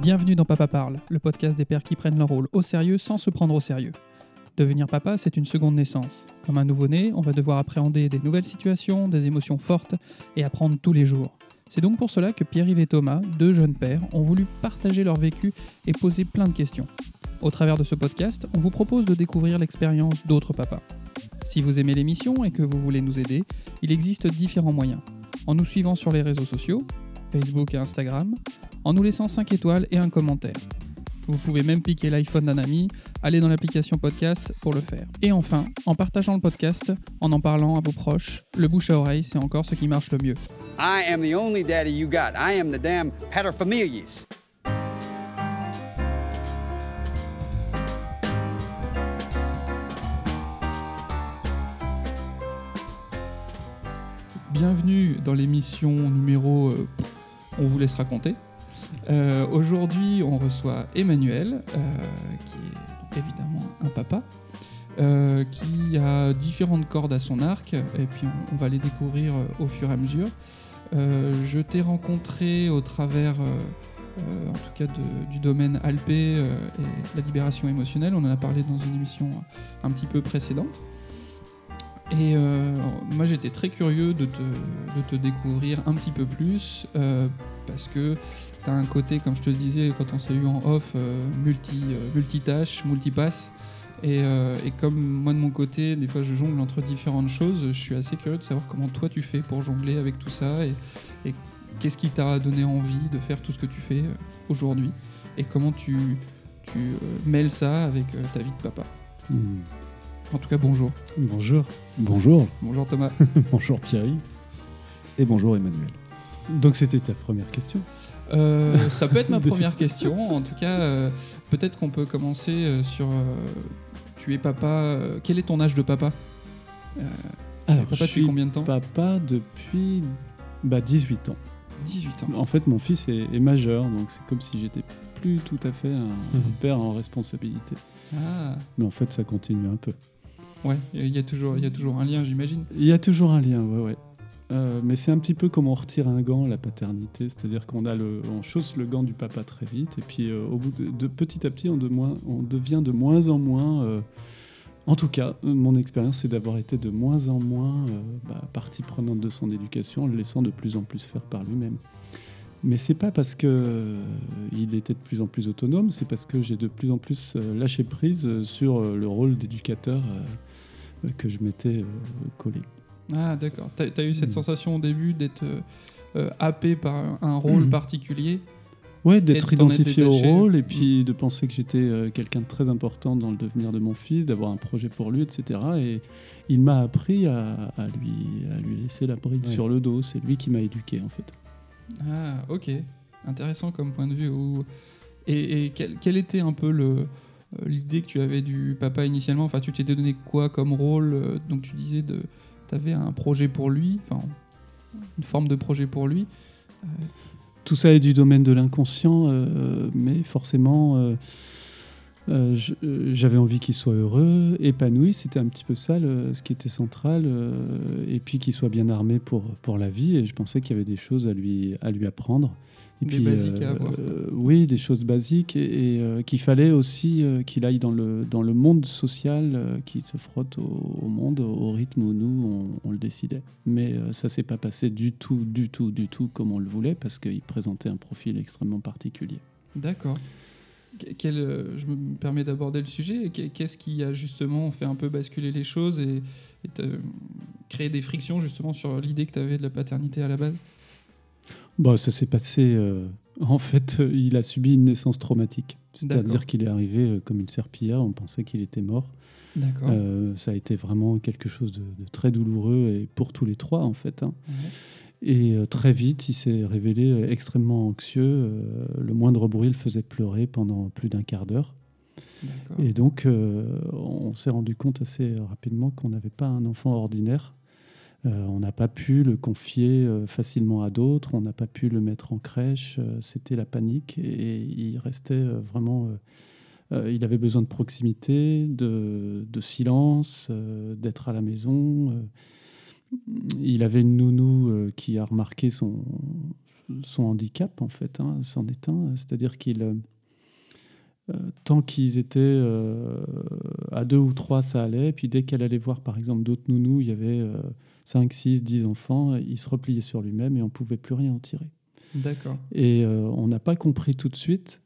Bienvenue dans Papa Parle, le podcast des pères qui prennent leur rôle au sérieux sans se prendre au sérieux. Devenir papa, c'est une seconde naissance. Comme un nouveau-né, on va devoir appréhender des nouvelles situations, des émotions fortes et apprendre tous les jours. C'est donc pour cela que Pierre-Yves et Thomas, deux jeunes pères, ont voulu partager leur vécu et poser plein de questions. Au travers de ce podcast, on vous propose de découvrir l'expérience d'autres papas. Si vous aimez l'émission et que vous voulez nous aider, il existe différents moyens. En nous suivant sur les réseaux sociaux, Facebook et Instagram, en nous laissant 5 étoiles et un commentaire. Vous pouvez même piquer l'iPhone d'un ami, aller dans l'application podcast pour le faire. Et enfin, en partageant le podcast, en en parlant à vos proches, le bouche à oreille, c'est encore ce qui marche le mieux. I am the only daddy you got. I am the damn paterfamilias. Bienvenue dans l'émission numéro euh, On vous laisse raconter. Euh, Aujourd'hui, on reçoit Emmanuel, euh, qui est évidemment un papa, euh, qui a différentes cordes à son arc, et puis on, va les découvrir au fur et à mesure. Je t'ai rencontré au travers, en tout cas, du domaine Alpé et la libération émotionnelle. On en a parlé dans une émission un petit peu précédente. Et moi, j'étais très curieux de te, découvrir un petit peu plus, parce que tu as un côté, comme je te le disais quand on s'est eu en off, euh, multi, euh, multitâche, multipasse. Et, euh, et comme moi de mon côté, des fois je jongle entre différentes choses, je suis assez curieux de savoir comment toi tu fais pour jongler avec tout ça et, et qu'est-ce qui t'a donné envie de faire tout ce que tu fais aujourd'hui et comment tu, tu mêles ça avec ta vie de papa. Hmm. En tout cas, bonjour. Bonjour. Bonjour. Bonjour Thomas. bonjour Pierre. Et bonjour Emmanuel. Donc c'était ta première question. Euh, ça peut être ma première question. En tout cas, euh, peut-être qu'on peut commencer euh, sur. euh, tu es papa. quel est ton âge de papa? Euh, Alors, papa je depuis suis combien de temps? papa depuis bah, 18 ans. 18 ans. En fait, mon fils est, est majeur, donc c'est comme si j'étais plus tout à fait un, un père en responsabilité. Ah, Mais en fait, ça continue un peu. ouais, il y, a toujours- il y a toujours un lien, j'imagine. Il y a toujours un lien, ouais, ouais. Euh, mais c'est un petit peu comme on retire un gant, la paternité, c'est-à-dire qu'on a le, chausse le gant du papa très vite, et puis euh, au bout de, petit à petit, on, de moins, on devient de moins en moins. euh, en tout cas, mon expérience, c'est d'avoir été de moins en moins bah, partie prenante de son éducation, le laissant de plus en plus faire par lui-même. Mais c'est pas parce que il était de plus en plus autonome, c'est parce que j'ai de plus en plus lâché prise sur le rôle d'éducateur que je m'étais collé. Ah, d'accord. T'as as eu cette Hmm. sensation au début d'être euh, happé par un, rôle Hmm. particulier. Ouais, d'être identifié au rôle et puis de penser que j'étais euh, quelqu'un de très important dans le devenir de mon fils, d'avoir un projet pour lui, etc. Et il m'a appris à, à lui, à lui laisser la bride Ouais. sur le dos. C'est lui qui m'a éduqué, en fait. Ah, ok. Intéressant comme point de vue. Et, et quelle, était un peu le, euh, l'idée que tu avais du papa initialement? Enfin, tu t'étais donné quoi comme rôle Donc, tu disais de, tu avais un projet pour lui, enfin, une forme de projet pour lui. Tout ça est du domaine de l'inconscient, euh, mais forcément, euh, euh, euh, j'avais envie qu'il soit heureux, épanoui. C'était un petit peu ça ce qui était central. euh, et puis qu'il soit bien armé pour, pour la vie. Et je pensais qu'il y avait des choses à lui, à lui apprendre. Et Des puis, basiques à avoir, quoi. euh, oui, des choses basiques. Et, et, euh, qu'il fallait aussi euh, qu'il aille dans le, dans le monde social, euh, qu'il se frotte au, au monde, au rythme où nous, on, on le décidait. Mais euh, ça s'est pas passé du tout, du tout, du tout comme on le voulait, parce qu'il présentait un profil extrêmement particulier. D'accord. Que- quel, euh, je me permets d'aborder le sujet. Que- Qu'est-ce qui a justement fait un peu basculer les choses et, et créé des frictions justement sur l'idée que tu avais de la paternité à la base? Bon, ça s'est passé. euh, en fait, euh, il a subi une naissance traumatique. D'accord. C'est-à-dire qu'il est arrivé euh, comme une serpillière, on pensait qu'il était mort. D'accord. Euh, ça a été vraiment quelque chose de, de très douloureux et pour tous les trois, en fait. hein. Ouais. Et euh, très vite, il s'est révélé euh, extrêmement anxieux. euh, le moindre bruit le faisait pleurer pendant plus d'un quart d'heure. D'accord. Et donc, euh, on s'est rendu compte assez rapidement qu'on n'avait pas un enfant ordinaire. Euh, on n'a pas pu le confier euh, facilement à d'autres, on n'a pas pu le mettre en crèche. euh, C'était la panique et il restait vraiment. il avait besoin de proximité, de, silence, d'être à la maison. il avait une nounou qui a remarqué son, handicap, en fait, hein, un. C'est-à-dire qu'il. tant qu'ils étaient à deux ou trois, ça allait. Puis dès qu'elle allait voir, par exemple, d'autres nounous, il y avait 5, 6, 10 enfants, il se repliait sur lui-même et on ne pouvait plus rien en tirer. D'accord. Et euh, on n'a pas compris tout de suite.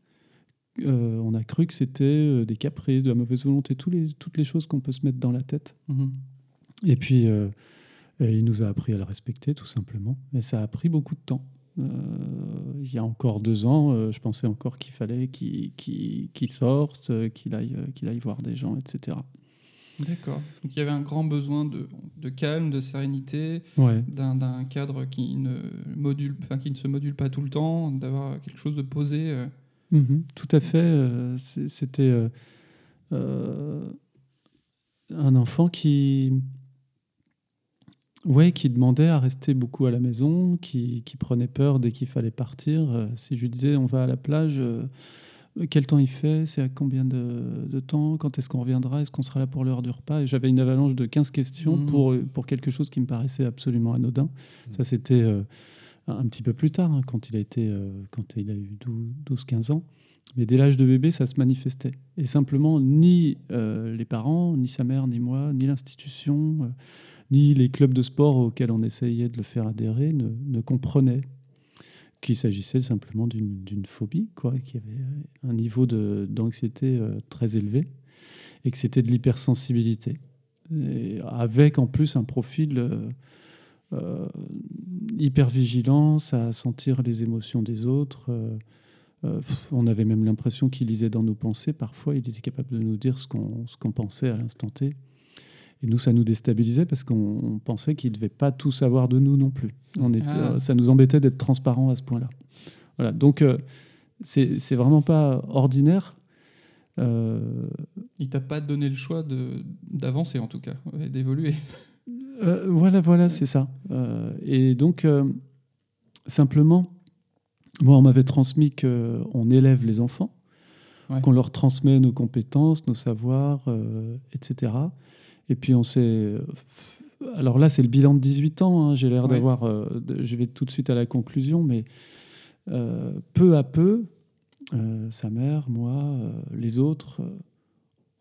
Euh, on a cru que c'était euh, des caprices, de la mauvaise volonté, tous les, toutes les choses qu'on peut se mettre dans la tête. Mhm. Et puis, euh, et il nous a appris à le respecter, tout simplement. Et ça a pris beaucoup de temps. Il y a encore deux ans, je pensais encore qu'il fallait qu'il qu'il sorte, qu'il aille, qu'il aille voir des gens, etc. D'accord. Donc il y avait un grand besoin de, de calme, de sérénité, Ouais. d'un cadre qui ne, module, enfin, qui ne se module pas tout le temps, d'avoir quelque chose de posé. euh. Mhm, tout à fait. euh, C'était euh, un enfant qui, ouais, qui demandait à rester beaucoup à la maison, qui, qui prenait peur dès qu'il fallait partir. Si je lui disais on va à la plage, quel temps il fait C'est à combien de, de temps Quand est-ce qu'on reviendra Est-ce qu'on sera là pour l'heure du repas? Et j'avais une avalanche de 15 questions Mhm. pour, pour quelque chose qui me paraissait absolument anodin. Ça, c'était euh, un petit peu plus tard, hein, quand il a, été, euh, quand il a eu 12-15 ans. Mais dès l'âge de bébé, ça se manifestait. Et simplement, ni euh, les parents, ni sa mère, ni moi, ni l'institution, ni les clubs de sport auxquels on essayait de le faire adhérer ne, ne comprenaient qu'il s'agissait simplement d'une phobie, quoi, qui avait un niveau d'anxiété euh, très élevé, et que c'était de l'hypersensibilité. Avec en plus un profil euh, euh, hypervigilance à sentir les émotions des autres. on avait même l'impression qu'il lisait dans nos pensées. Parfois, il était capable de nous dire ce qu'on pensait à l'instant T. Et nous, ça nous déstabilisait parce qu'on on pensait qu'il ne devait pas tout savoir de nous non plus. On était, Ah. euh, ça nous embêtait d'être transparent à ce point-là. Voilà. Donc, euh, c'est vraiment pas ordinaire. Euh, Il t'a pas donné le choix d'avancer, en tout cas, d'évoluer. Euh, voilà, voilà, c'est ça. Euh, et donc, simplement, moi, on m'avait transmis qu'on élève les enfants, Ouais. qu'on leur transmet nos compétences, nos savoirs, etc. Et puis, on s'est. Alors là, c'est le bilan de 18 ans. hein. J'ai l'air Ouais. d'avoir. euh, Je vais tout de suite à la conclusion, mais euh, peu à peu, euh, sa mère, moi, les autres,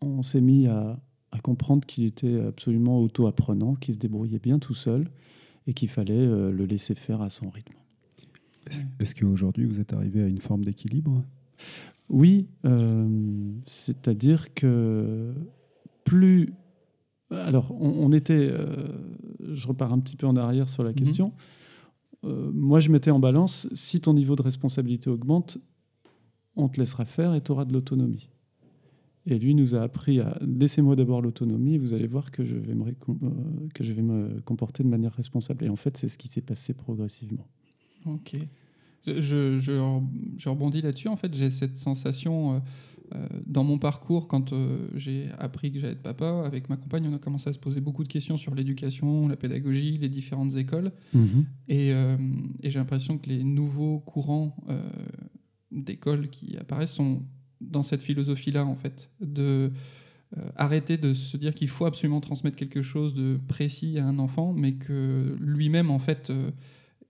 on s'est mis à, à comprendre qu'il était absolument auto-apprenant, qu'il se débrouillait bien tout seul et qu'il fallait le laisser faire à son rythme. Est-ce qu'aujourd'hui, vous êtes arrivé à une forme d'équilibre? Oui, c'est-à-dire que plus... Alors, on, on était... euh, je repars un petit peu en arrière sur la Mhm. question. Euh, moi, je mettais en balance, si ton niveau de responsabilité augmente, on te laissera faire et tu auras de l'autonomie. Et lui nous a appris à laissez-moi d'abord l'autonomie, vous allez voir que je, vais me, euh, que je vais me comporter de manière responsable. Et en fait, c'est ce qui s'est passé progressivement. Ok. Je, je, je re- je rebondis là-dessus. En fait, j'ai cette sensation euh, dans mon parcours, quand euh, j'ai appris que j'allais être papa, avec ma compagne, on a commencé à se poser beaucoup de questions sur l'éducation, la pédagogie, les différentes écoles. Et, euh, et j'ai l'impression que les nouveaux courants euh, d'écoles qui apparaissent sont dans cette philosophie-là, en fait, de euh, arrêter de se dire qu'il faut absolument transmettre quelque chose de précis à un enfant, mais que lui-même, en fait, euh,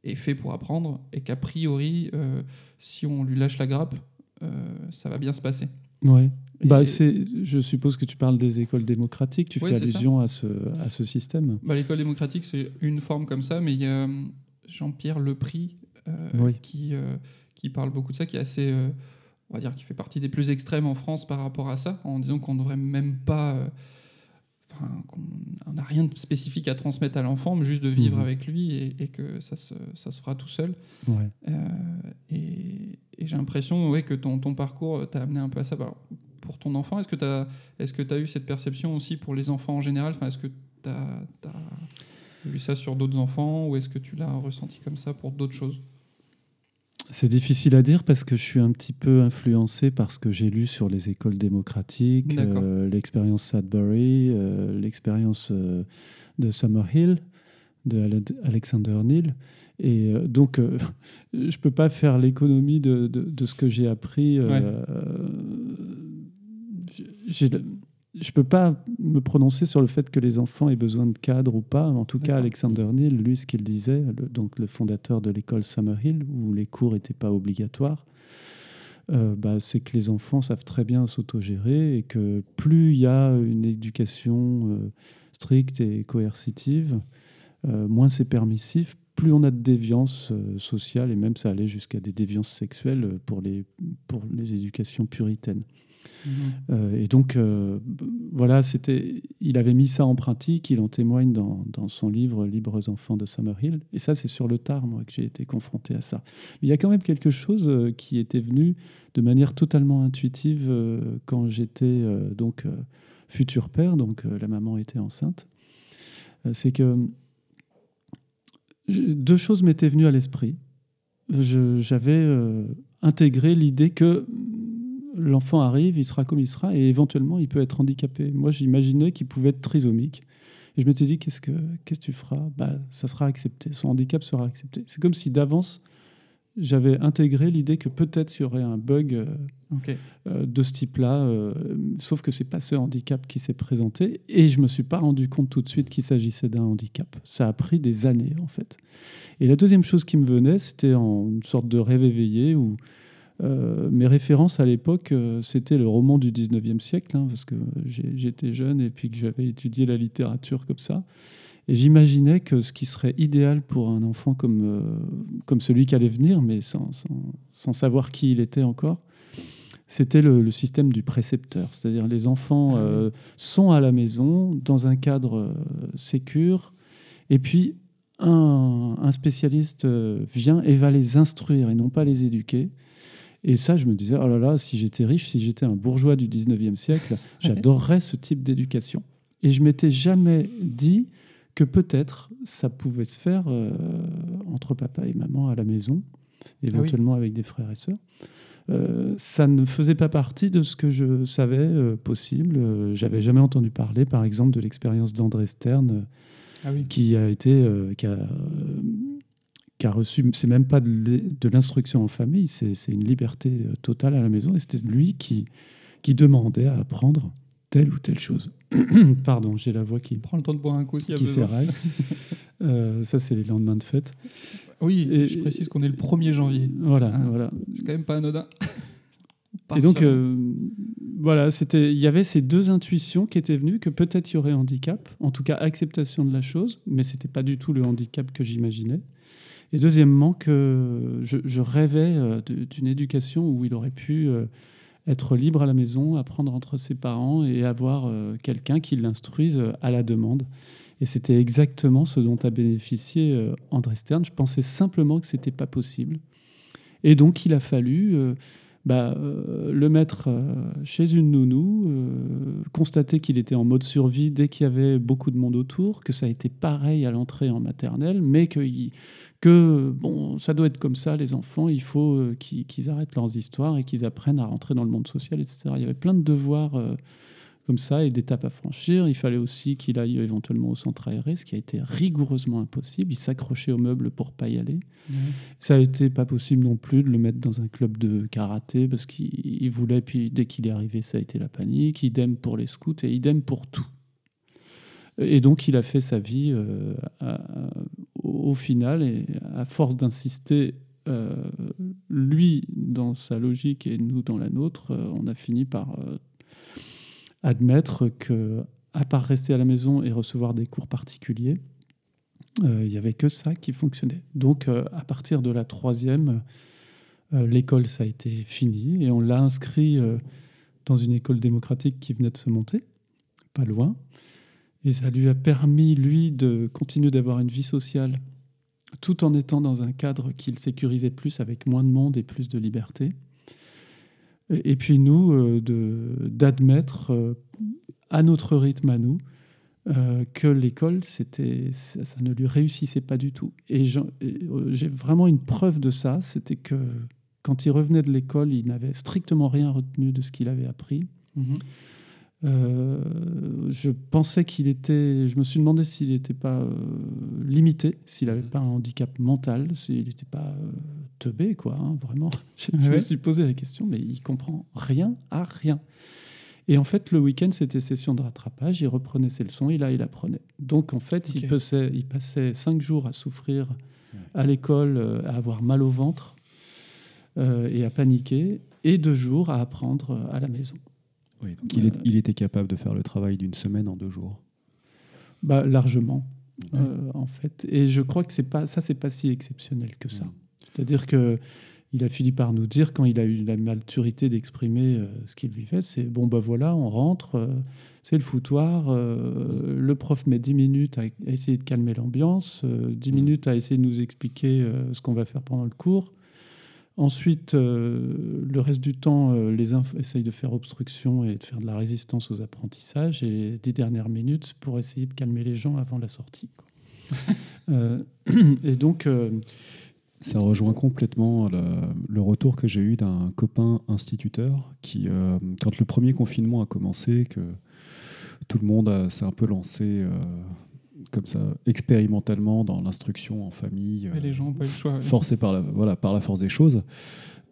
est fait pour apprendre, et qu'a priori, euh, si on lui lâche la grappe, euh, ça va bien se passer. Ouais. Et- Bah, je suppose que tu parles des écoles démocratiques, tu Oui, fais ça. allusion à ce, à ce système. Bah, L'école démocratique, c'est une forme comme ça, mais il y a euh, Jean-Pierre Lepris euh, Oui. qui, euh, qui parle beaucoup de ça, qui est assez, euh, on va dire, qui fait partie des plus extrêmes en France par rapport à ça, en disant qu'on ne devrait même pas, enfin, qu'on on n'a rien de spécifique à transmettre à l'enfant, mais juste de vivre Mhm. avec lui et, et que ça se, ça se fera tout seul. Ouais. Euh, et et j'ai l'impression ouais, que ton, ton parcours t'a amené un peu à ça. Alors, pour ton enfant, est-ce que tu as, est as eu cette perception aussi pour les enfants en général? Enfin, Est-ce que tu as, vu ça sur d'autres enfants ou est-ce que tu l'as ressenti comme ça pour d'autres choses? C'est difficile à dire parce que je suis un petit peu influencé par ce que j'ai lu sur les écoles démocratiques, euh, l'expérience Sudbury, euh, l'expérience euh, de Summerhill, de Ale- Alexander Neal. Et euh, donc, euh, je ne peux pas faire l'économie de, de- de ce que j'ai appris. j'ai- je peux pas me prononcer sur le fait que les enfants aient besoin de cadre ou pas. En tout cas. Alexander Neal, lui, ce qu'il disait, le- donc le fondateur de l'école Summerhill, où les cours n'étaient pas obligatoires, euh, bah, c'est que les enfants savent très bien s'autogérer et que plus il y a une éducation euh, stricte et coercitive, euh, moins c'est permissif, plus on a de déviance sociale et même ça allait jusqu'à des déviances sexuelles pour les, pour les éducations puritaines. Euh, et donc, euh, voilà, c'était, il avait mis ça en pratique, il en témoigne dans, dans son livre Libres enfants de Summerhill. Et ça, c'est sur le tard, moi, que j'ai été confronté à ça. Mais il y a quand même quelque chose euh, qui était venu de manière totalement intuitive quand j'étais donc futur père, donc la maman était enceinte. C'est que deux choses m'étaient venues à l'esprit. J'avais intégré l'idée que l'enfant arrive, il sera comme il sera, et éventuellement il peut être handicapé. Moi, j'imaginais qu'il pouvait être trisomique. Et je m'étais dit, qu'est-ce que, qu'est-ce que tu feras? Bah, Ça sera accepté, son handicap sera accepté. C'est comme si d'avance, j'avais intégré l'idée que peut-être il y aurait un bug euh, euh, de ce type-là, euh, sauf que c'est pas ce handicap qui s'est présenté, et je me suis pas rendu compte tout de suite qu'il s'agissait d'un handicap. Ça a pris des années, en fait. Et la deuxième chose qui me venait, c'était en une sorte de rêve éveillé où euh, mes références à l'époque, euh, c'était le roman du 19e siècle, hein, parce que j'étais jeune et puis que j'avais étudié la littérature comme ça. Et j'imaginais que ce qui serait idéal pour un enfant comme, euh, comme celui qui allait venir, mais sans, sans- sans savoir qui il était encore, c'était le, le système du précepteur. C'est-à-dire les enfants Ah sont à la maison, dans un cadre sécure, et puis un, un spécialiste vient et va les instruire et non pas les éduquer. Et ça, je me disais, oh là là, si j'étais riche, si j'étais un bourgeois du 19e siècle, j'adorerais ce type d'éducation. Et je m'étais jamais dit que peut-être ça pouvait se faire euh, entre papa et maman à la maison, éventuellement avec des frères et sœurs. Euh, ça ne faisait pas partie de ce que je savais euh, possible. Euh, J'avais jamais entendu parler, par exemple, de l'expérience d'André Stern, Ah oui. qui a été, qui a, qui a reçu, c'est même pas de l'instruction en famille, c'est une liberté euh, totale à la maison. Et c'était lui qui, qui demandait à apprendre telle ou telle chose. Pardon, j'ai la voix qui, Prends le temps de boire un coup s'il y a qui s'éraille. Euh, ça, c'est les lendemains de fête. Oui, Et- je précise qu'on est le 1er janvier. Voilà, Ah, voilà. C'est quand même pas anodin. Et donc, euh, voilà, c'était, il y avait ces deux intuitions qui étaient venues que peut-être il y aurait handicap, en tout cas acceptation de la chose, mais c'était pas du tout le handicap que j'imaginais. Et deuxièmement, que je, rêvais euh, d'une éducation où il aurait pu euh, être libre à la maison, apprendre entre ses parents et avoir euh, quelqu'un qui l'instruise à la demande. Et c'était exactement ce dont a bénéficié André Stern. Je pensais simplement que c'était pas possible. Et donc, il a fallu bah, le mettre chez une nounou, constater qu'il était en mode survie dès qu'il y avait beaucoup de monde autour, que ça a été pareil à l'entrée en maternelle, mais que, il- que bon, ça doit être comme ça, les enfants, il faut euh, qu'ils arrêtent leurs histoires et qu'ils apprennent à rentrer dans le monde social, etc. Il y avait plein de devoirs euh, comme ça et d'étapes à franchir. Il fallait aussi qu'il aille éventuellement au centre aéré, ce qui a été rigoureusement impossible. Il s'accrochait aux meubles pour pas y aller. Ça a été pas possible non plus de le mettre dans un club de karaté parce qu'il il voulait, puis dès qu'il est arrivé, ça a été la panique. Idem pour les scouts et idem pour tout. Et donc, il a fait sa vie euh, au final, et à force d'insister, euh, lui dans sa logique et nous dans la nôtre, euh, on a fini par admettre que, à part rester à la maison et recevoir des cours particuliers, il n'y avait que ça qui fonctionnait. Donc, à partir de la troisième, l'école, ça a été fini et on l'a inscrit dans une école démocratique qui venait de se monter, pas loin. Et ça lui a permis, lui, de continuer d'avoir une vie sociale tout en étant dans un cadre qu'il sécurisait plus avec moins de monde et plus de liberté. Et puis nous, euh, d'admettre euh, à notre rythme à nous euh, que l'école, ça, ne lui réussissait pas du tout. Et j'ai vraiment une preuve de ça, c'était que quand il revenait de l'école, il n'avait strictement rien retenu de ce qu'il avait appris. Mhm. Euh, je pensais qu'il était. Je me suis demandé s'il n'était pas euh, limité, s'il n'avait pas un handicap mental, s'il n'était pas euh, teubé, quoi, hein, vraiment. Je, je Ouais. me suis posé la question, mais il comprend rien à rien. Et en fait, le week-end, c'était session de rattrapage. Il reprenait ses leçons et là, il apprenait. Donc, en fait, il, passait, il passait cinq jours à souffrir à l'école, euh, à avoir mal au ventre et à paniquer, et deux jours à apprendre à la maison. Oui, donc il, est- il était capable de faire le travail d'une semaine en deux jours. Bah, largement, euh, en fait. Et je crois que c'est pas, ça, c'est pas si exceptionnel que ça. Mm. C'est-à-dire que il a fini par nous dire, quand il a eu la maturité d'exprimer euh, ce qu'il vivait, c'est bon, bah voilà, on rentre, euh, c'est le foutoir, euh, le prof met 10 minutes à, à essayer de calmer l'ambiance, euh, 10 Mm. minutes à essayer de nous expliquer euh, ce qu'on va faire pendant le cours. Ensuite, euh, le reste du temps, euh, les inf essayent de faire obstruction et de faire de la résistance aux apprentissages. Et les dix dernières minutes pour essayer de calmer les gens avant la sortie. quoi. Euh, et donc, euh, Ça rejoint complètement le, le retour que j'ai eu d'un copain instituteur qui, euh, quand le premier confinement a commencé, que tout le monde s'est un peu lancé euh, comme ça, expérimentalement dans l'instruction en famille, Et les gens n'ont pas eu le choix. ouais. forcé par la, voilà, par la force des choses.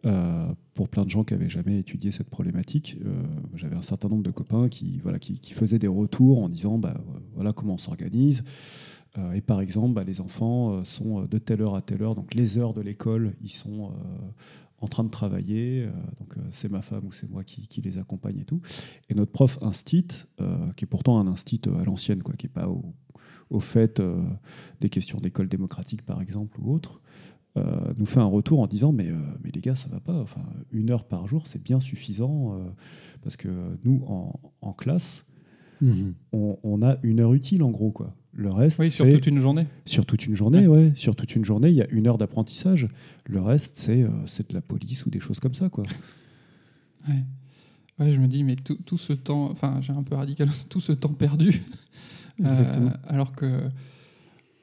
Euh, pour plein de gens qui n'avaient jamais étudié cette problématique, euh, j'avais un certain nombre de copains qui, voilà, qui, qui faisaient des retours en disant bah, voilà comment on s'organise. Euh, et par exemple, bah, les enfants euh, sont de telle heure à telle heure, donc les heures de l'école, ils sont euh, en train de travailler. euh, donc euh, c'est ma femme ou c'est moi qui, qui les accompagne et tout. Et notre prof instit, euh, qui est pourtant un instit à l'ancienne, quoi, qui n'est pas au, au fait euh, des questions d'école démocratique par exemple ou autre, euh, nous fait un retour en disant mais, euh, mais les gars ça va pas, enfin, une heure par jour c'est bien suffisant euh, parce que nous en, en classe on, on a une heure utile en gros quoi. Le reste Oui, sur toute une journée. sur toute une journée, ouais. Sur toute une journée, il y a une heure d'apprentissage. Le reste, c'est euh, c'est de la police ou des choses comme ça, quoi. Ouais. Ouais, je me dis, mais tout, tout ce temps, enfin, j'ai un peu radical, tout ce temps perdu. Euh, alors que,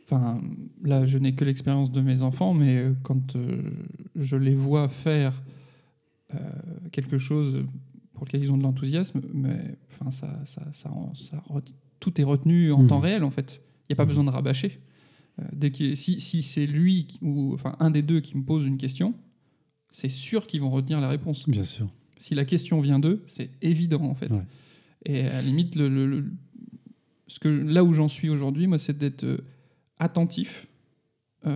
enfin, là, je n'ai que l'expérience de mes enfants, mais quand euh, je les vois faire euh, quelque chose pour lequel ils ont de l'enthousiasme, mais enfin, ça, ça, ça, tout est retenu en Mhm. temps réel, en fait. Il n'y a pas Mhm. besoin de rabâcher. Dès qu'il- si si c'est lui ou enfin un des deux qui me pose une question, c'est sûr qu'ils vont retenir la réponse. Bien sûr. Si la question vient d'eux, c'est évident en fait. Ouais. Et à la limite, le, le- le- ce que, là où j'en suis aujourd'hui, moi, c'est d'être euh, attentif euh,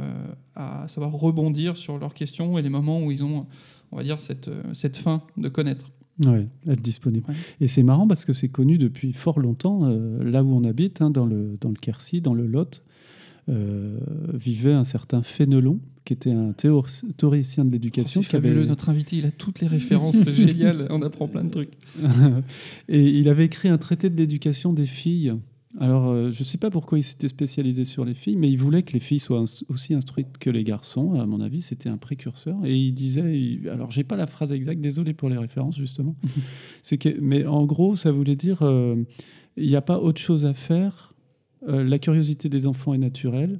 à savoir rebondir sur leurs questions et les moments où ils ont, on va dire, cette, euh, cette faim de connaître. Ouais, être disponible. Ouais. Et c'est marrant parce que c'est connu depuis fort longtemps, euh, là où on habite, hein, dans, le, dans le Quercy, dans le Lot, euh, vivait un certain Fénelon, qui était un théor- théoricien de l'éducation. C'est qui avait- fabuleux, notre invité, il a toutes les références, c'est génial, on apprend plein de trucs. et il avait écrit un traité de l'éducation des filles. Alors, euh, je ne sais pas pourquoi il s'était spécialisé sur les filles, mais il voulait que les filles soient ins- aussi instruites que les garçons. À mon avis, c'était un précurseur. Et il disait, il- alors j'ai pas la phrase exacte, désolé pour les références justement. C'est que, mais en gros, ça voulait dire, euh, il n'y a pas autre chose à faire. Euh, la curiosité des enfants est naturelle.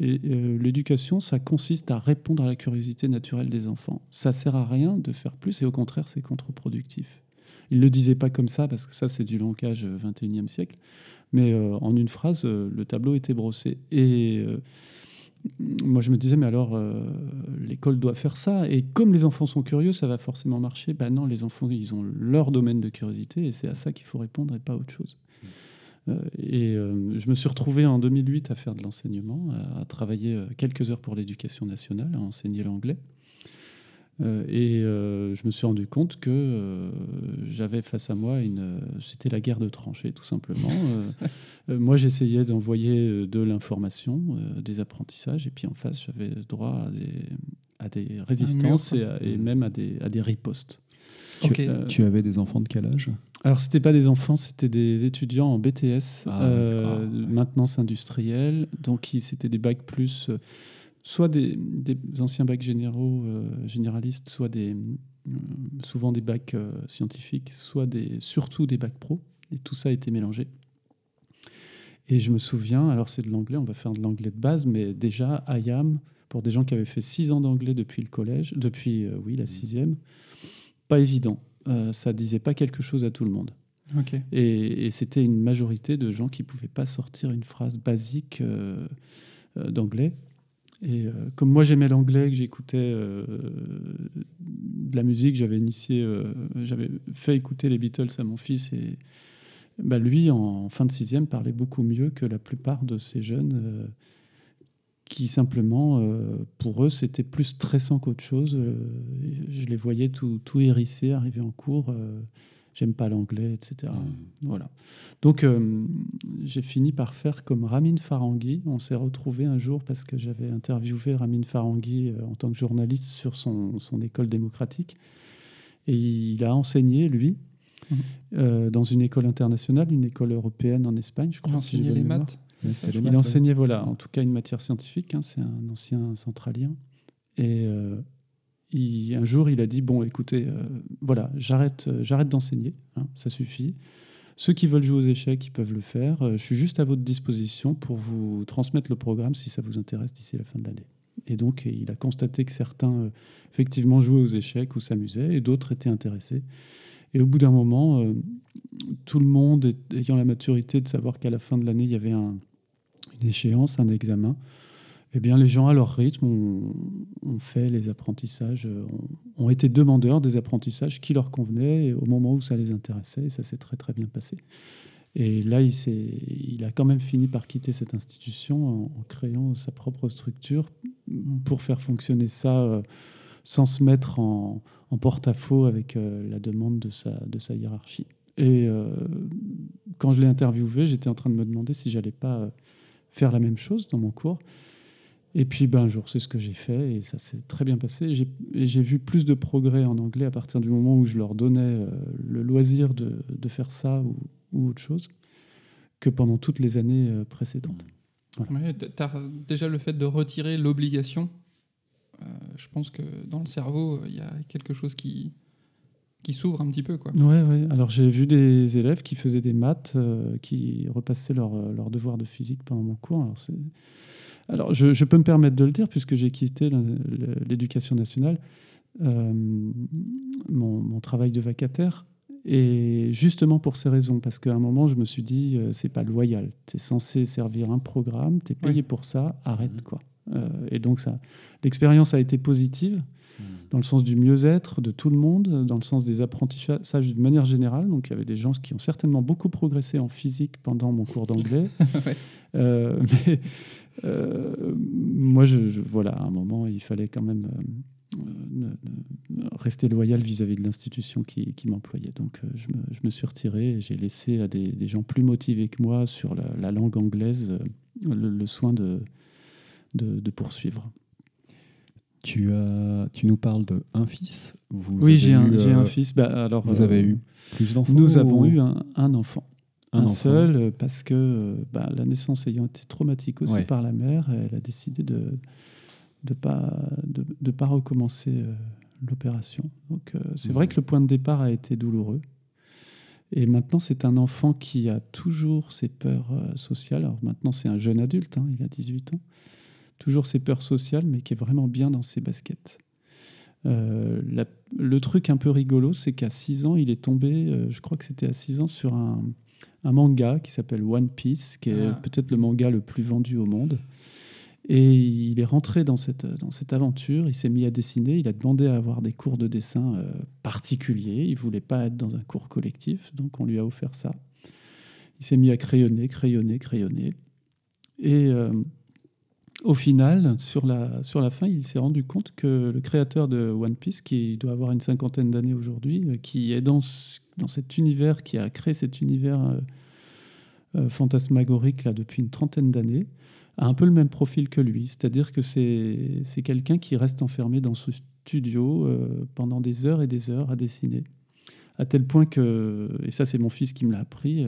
Et l'éducation, ça consiste à répondre à la curiosité naturelle des enfants. Ça sert à rien de faire plus, et au contraire, c'est contre-productif. Il ne le disait pas comme ça, parce que ça, c'est du langage euh, 21e siècle. Mais euh, en une phrase, euh, le tableau était brossé. Et euh, moi, je me disais, mais alors, l'école doit faire ça. Et comme les enfants sont curieux, ça va forcément marcher. Ben non, les enfants, ils ont leur domaine de curiosité, et c'est à ça qu'il faut répondre, et pas autre chose. Euh, et je me suis retrouvé en 2008 à faire de l'enseignement, à, à travailler quelques heures pour l'éducation nationale, à enseigner l'anglais. Euh, et euh, je me suis rendu compte que euh, j'avais face à moi une. C'était la guerre de tranchées, tout simplement. Moi, j'essayais d'envoyer de l'information, des apprentissages, et puis en face, j'avais droit à des, à des résistances et, à- et même à des, à des ripostes. Tu avais des enfants de quel âge? Alors, c'était pas des enfants, c'était des étudiants en BTS, Ah, euh, ouais. maintenance industrielle. Donc, c'était des bacs plus, soit des, des anciens bacs généraux, euh, généralistes, soit des, euh, souvent des bacs euh, scientifiques, soit des, surtout des bacs pro. Et tout ça a été mélangé. Et je me souviens, alors c'est de l'anglais, on va faire de l'anglais de base, mais déjà, IAM, pour des gens qui avaient fait six ans d'anglais depuis le collège, depuis, euh, oui, la sixième, pas évident. Euh, ça disait pas quelque chose à tout le monde. Et, et c'était une majorité de gens qui ne pouvaient pas sortir une phrase basique euh, d'anglais. Et euh, comme moi j'aimais l'anglais, que j'écoutais euh, de la musique, j'avais initié, euh, j'avais fait écouter les Beatles à mon fils et bah, lui en fin de sixième parlait beaucoup mieux que la plupart de ces jeunes qui simplement, pour eux, c'était plus stressant qu'autre chose. Je les voyais tout, tout hérissés, arriver en cours. J'aime pas l'anglais, etc. Voilà. Donc, euh, j'ai fini par faire comme Ramin Farangui. On s'est retrouvé un jour parce que j'avais interviewé Ramin Farangui euh, en tant que journaliste sur son, son école démocratique. Et il a enseigné, lui, Mhm. euh, dans une école internationale, une école européenne en Espagne, je Il crois. si enseignait bonne les maths. Les Il maths, enseignait, voilà, en tout cas une matière scientifique. hein, c'est un ancien centralien. Et un jour, il a dit bon, écoutez, euh, voilà, j'arrête, euh, j'arrête d'enseigner, hein, ça suffit. Ceux qui veulent jouer aux échecs, ils peuvent le faire. Euh, je suis juste à votre disposition pour vous transmettre le programme si ça vous intéresse d'ici la fin de l'année. Et donc, il a constaté que certains, effectivement, jouaient aux échecs ou s'amusaient, et d'autres étaient intéressés. Et au bout d'un moment, tout le monde ayant la maturité de savoir qu'à la fin de l'année, il y avait un, une échéance, un examen, eh bien, les gens, à leur rythme, ont, fait les apprentissages, euh, ont, été demandeurs des apprentissages qui leur convenaient au moment où ça les intéressait, et ça s'est très très bien passé. Et là, il, a quand même fini par quitter cette institution en, créant sa propre structure pour faire fonctionner ça euh, sans se mettre en, porte-à-faux avec euh, la demande de sa, hiérarchie. Et quand je l'ai interviewé, j'étais en train de me demander si j'allais pas faire la même chose dans mon cours. Et puis ben, un jour, c'est ce que j'ai fait et ça s'est très bien passé. J'ai- Et j'ai vu plus de progrès en anglais à partir du moment où je leur donnais euh, le loisir de, de faire ça ou, ou autre chose que pendant toutes les années euh, précédentes. Ouais, t- t'as- déjà le fait de retirer l'obligation, euh, je pense que dans le cerveau, il y a quelque chose qui, qui s'ouvre un petit peu. Quoi. Ouais, ouais. Alors j'ai vu des élèves qui faisaient des maths, qui repassaient leurs leurs devoirs de physique pendant mon cours. Alors, c'est- Alors je, je peux me permettre de le dire puisque j'ai quitté l'éducation nationale, euh, mon, mon travail de vacataire. Et justement pour ces raisons, parce qu'à un moment, je me suis dit, euh, c'est pas loyal. Tu es censé servir un programme, tu es payé pour ça, arrête Mhm. quoi. Euh, et donc, ça, l'expérience a été positive dans le sens du mieux-être de tout le monde, dans le sens des apprentissages de manière générale. Donc, il y avait des gens qui ont certainement beaucoup progressé en physique pendant mon cours d'anglais. Ouais. Euh, mais moi, je, je- voilà, à un moment, il fallait quand même euh, euh, ne- ne- rester loyal vis-à-vis de l'institution qui, qui m'employait. Donc, euh, je, me, je me suis retiré et j'ai laissé à des, des gens plus motivés que moi sur la, la langue anglaise euh, le, le soin de, de, de poursuivre. Tu, as, tu nous parles de un fils. Vous oui, j'ai un, euh, fils. Bah, alors, Vous euh, avez eu plus d'enfants Nous ou- avons eu un, un enfant. Un seul, euh, parce que euh, bah, la naissance ayant été traumatique aussi Ouais. par la mère, elle a décidé de ne de pas, de, de pas recommencer euh, l'opération. Donc c'est vrai que le point de départ a été douloureux. Et maintenant, c'est un enfant qui a toujours ses peurs sociales. Alors maintenant, c'est un jeune adulte, hein, il a 18 ans. Toujours ses peurs sociales, mais qui est vraiment bien dans ses baskets. Euh, la- le truc un peu rigolo, c'est qu'à 6 ans, il est tombé, euh, je crois que c'était à 6 ans, sur un, un manga qui s'appelle One Piece, qui est Ah. peut-être le manga le plus vendu au monde. Et il est rentré dans cette, dans cette aventure, il s'est mis à dessiner, il a demandé à avoir des cours de dessin euh, particuliers, il voulait pas être dans un cours collectif, donc on lui a offert ça. Il s'est mis à crayonner, crayonner, crayonner. Et euh, au final, sur la, sur la fin, il s'est rendu compte que le créateur de One Piece, qui doit avoir une cinquantaine d'années aujourd'hui, euh, qui est dans, ce- dans cet univers, qui a créé cet univers euh, euh, fantasmagorique là, depuis une trentaine d'années, a un peu le même profil que lui. C'est-à-dire que c'est quelqu'un qui reste enfermé dans ce studio euh, pendant des heures et des heures à dessiner. À tel point que, et ça c'est mon fils qui me l'a appris,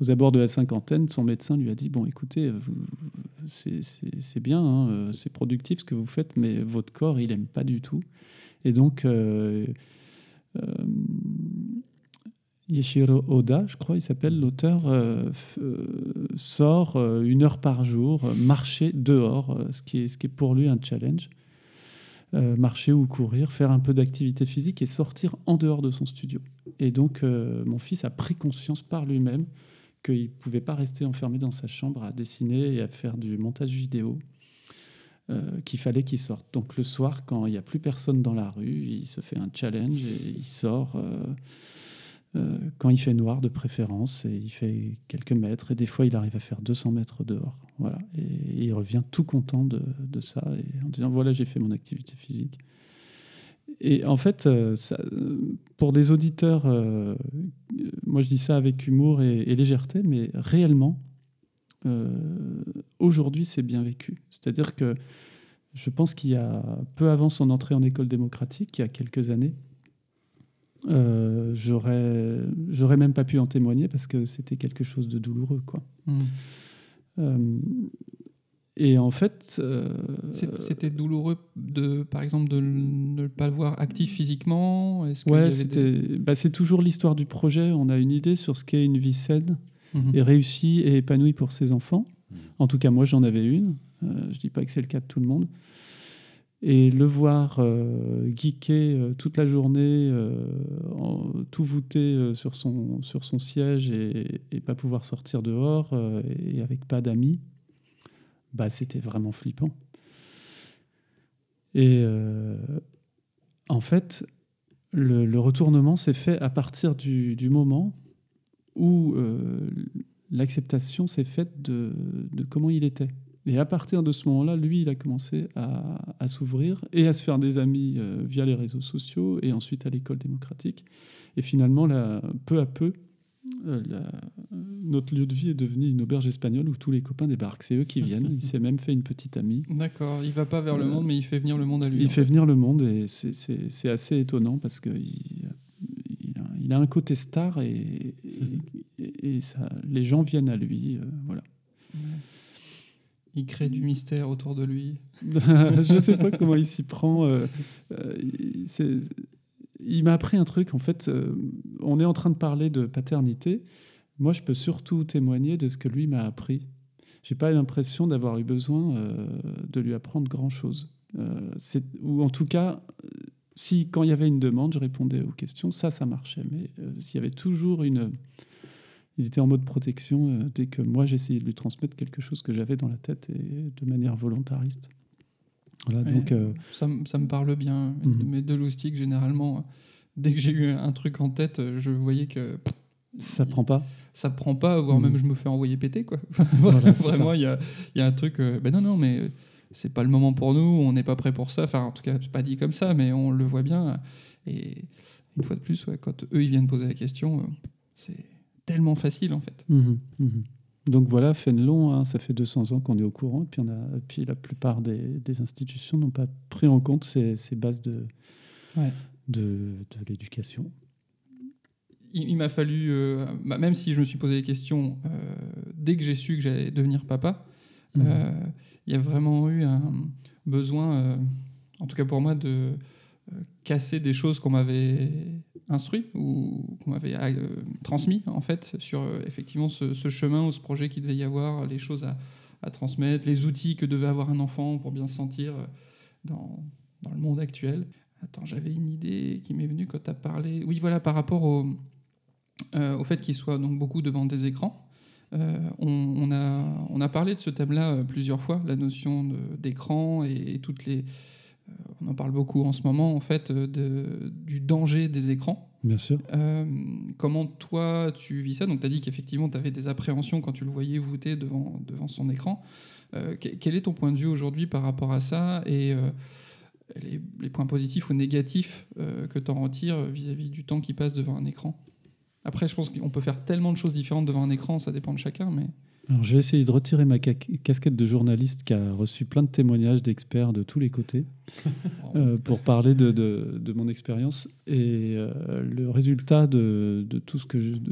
aux abords de la cinquantaine, son médecin lui a dit, bon écoutez, c'est- bien, hein, c'est productif ce que vous faites, mais votre corps, il aime pas du tout. Et donc, Yeshiro Oda, je crois, il s'appelle l'auteur, euh, euh, sort euh, une heure par jour, euh, marcher dehors, euh, ce, qui est, ce qui est pour lui un challenge. Euh, marcher ou courir, faire un peu d'activité physique et sortir en dehors de son studio. Et donc, euh, mon fils a pris conscience par lui-même qu'il ne pouvait pas rester enfermé dans sa chambre à dessiner et à faire du montage vidéo. Euh, qu'il fallait qu'il sorte. Donc le soir, quand il n'y a plus personne dans la rue, il se fait un challenge et il sort. euh, euh, quand il fait noir de préférence, et il fait quelques mètres, et des fois il arrive à faire 200 mètres dehors. Voilà. Et, il revient tout content de, de ça, et en disant voilà, j'ai fait mon activité physique. Et en fait, pour des auditeurs, moi je dis ça avec humour et légèreté, mais réellement, euh, aujourd'hui c'est bien vécu. C'est-à-dire que je pense qu'il y a peu avant son entrée en école démocratique, il y a quelques années, euh, j'aurais même pas pu en témoigner parce que c'était quelque chose de douloureux, quoi. Hmm. Euh, et en fait, euh, C'était douloureux, de, par exemple, de ne pas le voir actif physiquement? Y ouais, des- bah, c'est toujours l'histoire du projet. On a une idée sur ce qu'est une vie saine Mhm. et réussie et épanouie pour ses enfants. Mhm. En tout cas, moi, j'en avais une. Euh, je dis pas que c'est le cas de tout le monde. Et le voir euh, geeker euh, toute la journée, en- tout voûté sur, son, sur son siège et, et pas pouvoir sortir dehors et avec pas d'amis, bah, c'était vraiment flippant. Et en fait, le, le retournement s'est fait à partir du, du moment où euh, l'acceptation s'est faite de, de comment il était. Et à partir de ce moment-là, lui, il a commencé à, à s'ouvrir et à se faire des amis euh, via les réseaux sociaux et ensuite à l'école démocratique. Et finalement, là, peu à peu, euh, la- notre lieu de vie est devenu une auberge espagnole où tous les copains débarquent. C'est eux qui viennent. Il s'est même fait une petite amie. D'accord, il va pas vers le monde, mais il fait venir le monde à lui. Il fait venir le monde et c'est- assez étonnant parce qu'il il il a un côté star et, et, et ça, les gens viennent à lui. euh, voilà. Il crée du mystère autour de lui. je sais pas comment il s'y prend. euh, euh, il m'a appris un truc. En fait, on est en train de parler de paternité. Moi, je peux surtout témoigner de ce que lui m'a appris. J'ai pas l'impression d'avoir eu besoin de lui apprendre grand chose. ou en tout cas, si quand il y avait une demande, je répondais aux questions. Ça, ça marchait. Mais euh, s'il y avait toujours une il était en mode protection euh, dès que moi j'essayais de lui transmettre quelque chose que j'avais dans la tête et de manière volontariste. Voilà, Ouais, donc euh, ça, ça me parle bien. Mhm. Mais de l'oustique, généralement, dès que j'ai eu un truc en tête, je voyais que ça prend pas. ça prend pas, voire Mhm. même je me fais envoyer péter. Quoi. Voilà, Vraiment, il y a, y a un truc. euh, ben non, non, mais c'est pas le moment pour nous, on n'est pas prêt pour ça. Enfin, en tout cas, c'est pas dit comme ça, mais on le voit bien. Et une fois de plus, ouais, quand eux, ils viennent poser la question, euh, c'est tellement facile en fait. Mhm, mhm. Donc voilà, Fénelon, hein, ça fait 200 ans qu'on est au courant, et puis, on a, puis la plupart des, des institutions n'ont pas pris en compte ces, ces bases de, Ouais. de, de l'éducation. il, il m'a fallu, euh, bah, même si je me suis posé des questions, euh, dès que j'ai su que j'allais devenir papa, Mhm. euh, il y a vraiment eu un besoin, euh, en tout cas pour moi, de euh, casser des choses qu'on m'avait instruit ou qu'on m'avait transmis en fait sur effectivement ce, chemin ou ce projet qu'il devait y avoir, les choses à, transmettre, les outils que devait avoir un enfant pour bien se sentir dans, le monde actuel. Attends, j'avais une idée qui m'est venue quand tu as parlé. Oui, voilà, par rapport au, au fait qu'il soit donc beaucoup devant des écrans. Euh, on, on a, on a parlé de ce thème-là euh, plusieurs fois, la notion d'écran et, et toutes les. euh, on en parle beaucoup en ce moment, en fait, de, du danger des écrans. Bien sûr. Euh, comment toi tu vis ça? Donc tu as dit qu'effectivement tu avais des appréhensions quand tu le voyais voûté devant, devant son écran. Que- quel est ton point de vue aujourd'hui par rapport à ça? Et les, les points positifs ou négatifs que tu en retires vis-à-vis du temps qui passe devant un écran? Après, je pense qu'on peut faire tellement de choses différentes devant un écran, ça dépend de chacun, mais Alors, j'ai essayé de retirer ma ca- casquette de journaliste qui a reçu plein de témoignages d'experts de tous les côtés euh, pour parler de, de- de mon expérience. Et euh, le résultat de, de tout ce que je- de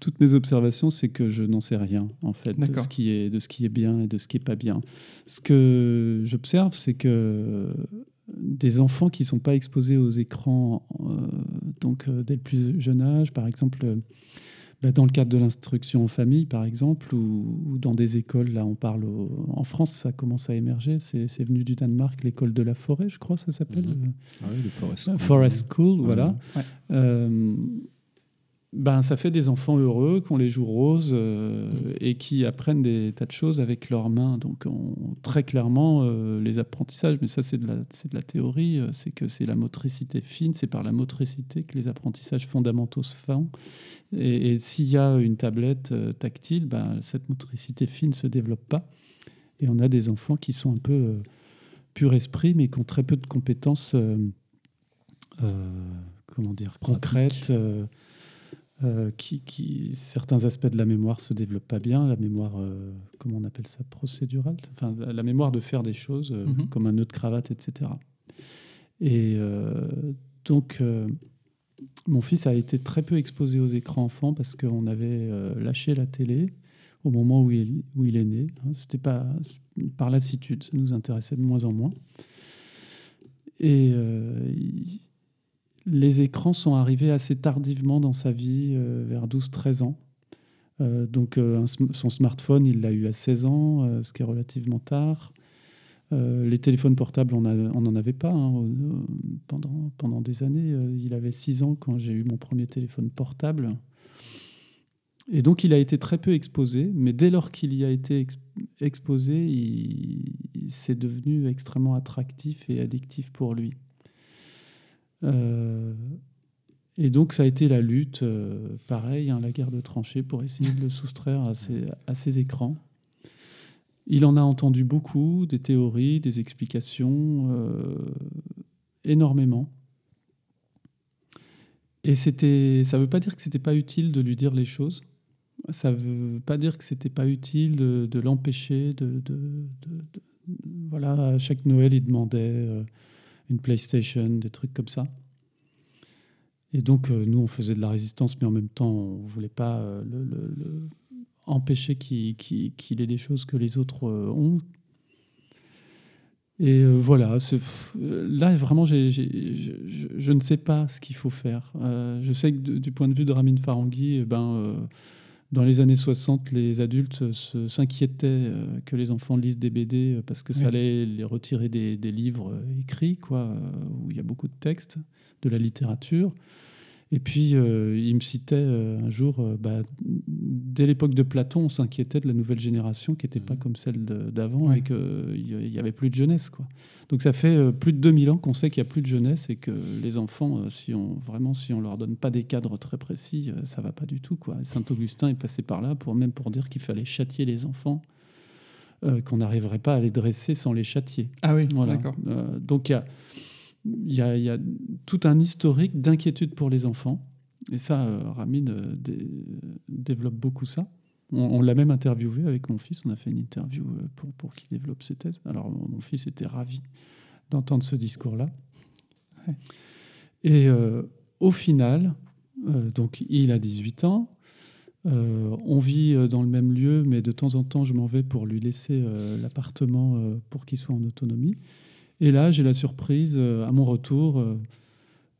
toutes mes observations, c'est que je n'en sais rien en fait de ce qui est de ce qui est bien et de ce qui est pas bien. Ce que j'observe, c'est que des enfants qui sont pas exposés aux écrans, euh, donc euh, dès le plus jeune âge, par exemple. euh, bah, dans le cadre de l'instruction en famille, par exemple, ou, dans des écoles, là on parle au- en France, ça commence à émerger, c'est c'est venu du Danemark, l'école de la forêt, je crois, ça s'appelle. Mhm. Ah oui, le Forest School. Forest School, voilà. Ouais. Euh, ben, ça fait des enfants heureux, qu'on les joue roses euh, et qui apprennent des tas de choses avec leurs mains. Donc, on- très clairement, euh, les apprentissages, mais ça, c'est de la, de la théorie, euh, c'est que c'est la motricité fine, c'est par la motricité que les apprentissages fondamentaux se font. Et, et s'il y a une tablette tactile, ben, cette motricité fine ne se développe pas. Et on a des enfants qui sont un peu pur esprit, mais qui ont très peu de compétences, comment dire, concrètes. Euh, qui, qui- certains aspects de la mémoire se développent pas bien, la mémoire, euh, comment on appelle ça, procédurale, enfin la, mémoire de faire des choses euh, Mhm. comme un nœud de cravate, etc. Et donc, mon fils a été très peu exposé aux écrans enfants parce qu'on avait lâché la télé au moment où il, où il est né. hein. C'était pas par lassitude, ça nous intéressait de moins en moins. Et il- les écrans sont arrivés assez tardivement dans sa vie, euh, vers 12-13 ans. Euh, donc euh, son smartphone, il l'a eu à 16 ans, ce qui est relativement tard. Les téléphones portables, on n'en avait pas hein, pendant, des années. Il avait 6 ans quand j'ai eu mon premier téléphone portable. Et donc il a été très peu exposé, mais dès lors qu'il y a été ex- exposé, c'est devenu extrêmement attractif et addictif pour lui. Euh, et donc ça a été la lutte, euh, pareil, hein, la guerre de tranchées pour essayer de le soustraire à ces écrans. Il en a entendu beaucoup, des théories, des explications, euh, énormément. Et c'était, ça ne veut pas dire que c'était pas utile de lui dire les choses. Ça ne veut pas dire que c'était pas utile de, l'empêcher. De, voilà, à chaque Noël, il demandait une PlayStation, des trucs comme ça. Et donc, euh, nous, on faisait de la résistance, mais en même temps, on ne voulait pas euh, le, le- le- empêcher qu'il ait des choses que les autres euh, ont. Et euh, voilà, là, vraiment, je, ne sais pas ce qu'il faut faire. Je sais que du point de vue de Ramin Farangui, eh ben, dans les années 60, les adultes s'inquiétaient euh, que les enfants lisent des BD euh, parce que ça Oui. allait les retirer des, des livres euh, écrits, quoi, où il y a beaucoup de textes, de la littérature. Et puis, euh, il me citait euh, un jour, euh, bah, dès l'époque de Platon, on s'inquiétait de la nouvelle génération qui n'était pas Mhm. comme celle d'avant Ouais. et qu'il n'y avait plus de jeunesse. Quoi. Donc ça fait plus de 2000 ans qu'on sait qu'il n'y a plus de jeunesse et que les enfants, si on, vraiment, si on leur donne pas des cadres très précis, ça va pas du tout. Quoi. Saint-Augustin est passé par là pour même pour dire qu'il fallait châtier les enfants, qu'on n'arriverait pas à les dresser sans les châtier. Ah oui, Voilà. d'accord. Donc il y a, il y, a, tout un historique d'inquiétude pour les enfants. Et ça, euh, Ramin euh, dé- développe beaucoup ça. On, l'a même interviewé avec mon fils. On a fait une interview euh, pour, pour qu'il développe ses thèses. Alors mon, fils était ravi d'entendre ce discours-là. Et euh, au final, donc il a 18 ans. On vit dans le même lieu, mais de temps en temps, je m'en vais pour lui laisser l'appartement pour qu'il soit en autonomie. Et là, j'ai la surprise, euh, à mon retour, euh,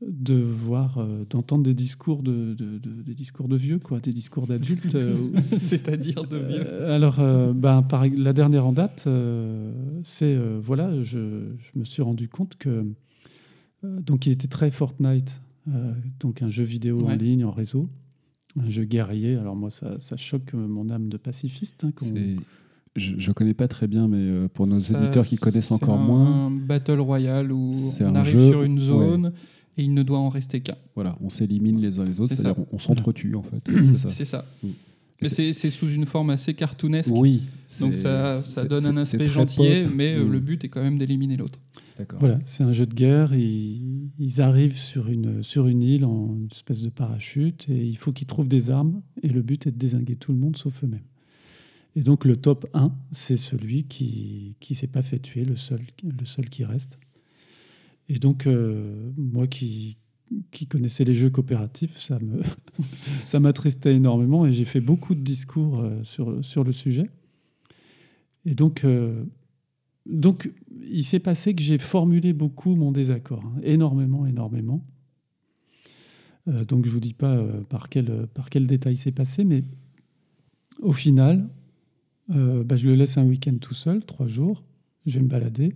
de voir, euh, d'entendre des discours de, de- de- des discours de vieux, quoi, des discours d'adultes. euh, C'est-à-dire de vieux. euh, alors, euh, ben, par, la dernière en date, euh, c'est euh, voilà, je, je me suis rendu compte que euh, donc il était très Fortnite, euh, donc un jeu vidéo en ligne, en réseau, un jeu guerrier. Alors moi, ça, ça choque mon âme de pacifiste. hein, qu'on- Je, je connais pas très bien, mais euh, pour nos Ça, auditeurs qui connaissent c'est encore un moins, battle royale où on un arrive jeu, sur une zone et il ne doit en rester qu'un. voilà, on s'élimine les uns les autres, C'est c'est-à-dire on, on s'entretue en fait. c'est ça. Mm. Mais C'est- sous une forme assez cartoonesque. Oui. Donc c'est- ça, ça donne un aspect gentillet, pop. mais euh, Mm. le but est quand même d'éliminer l'autre. D'accord. Voilà, c'est un jeu de guerre. Ils, ils arrivent sur une, sur une île en une espèce de parachute et il faut qu'ils trouvent des armes. Et le but est de désinguer tout le monde sauf eux-mêmes. Et donc le top 1, c'est celui qui ne s'est pas fait tuer, le seul, le seul qui reste. Et donc, euh, moi qui, qui connaissais les jeux coopératifs, ça me ça m'attristait énormément et j'ai fait beaucoup de discours euh, sur, sur le sujet. Et donc, euh, donc, il s'est passé que j'ai formulé beaucoup mon désaccord, hein, énormément, énormément. Donc, je vous dis pas par quel par quel détail s'est passé, mais au final, euh, bah, je le laisse un week-end tout seul, trois jours. Je vais me balader.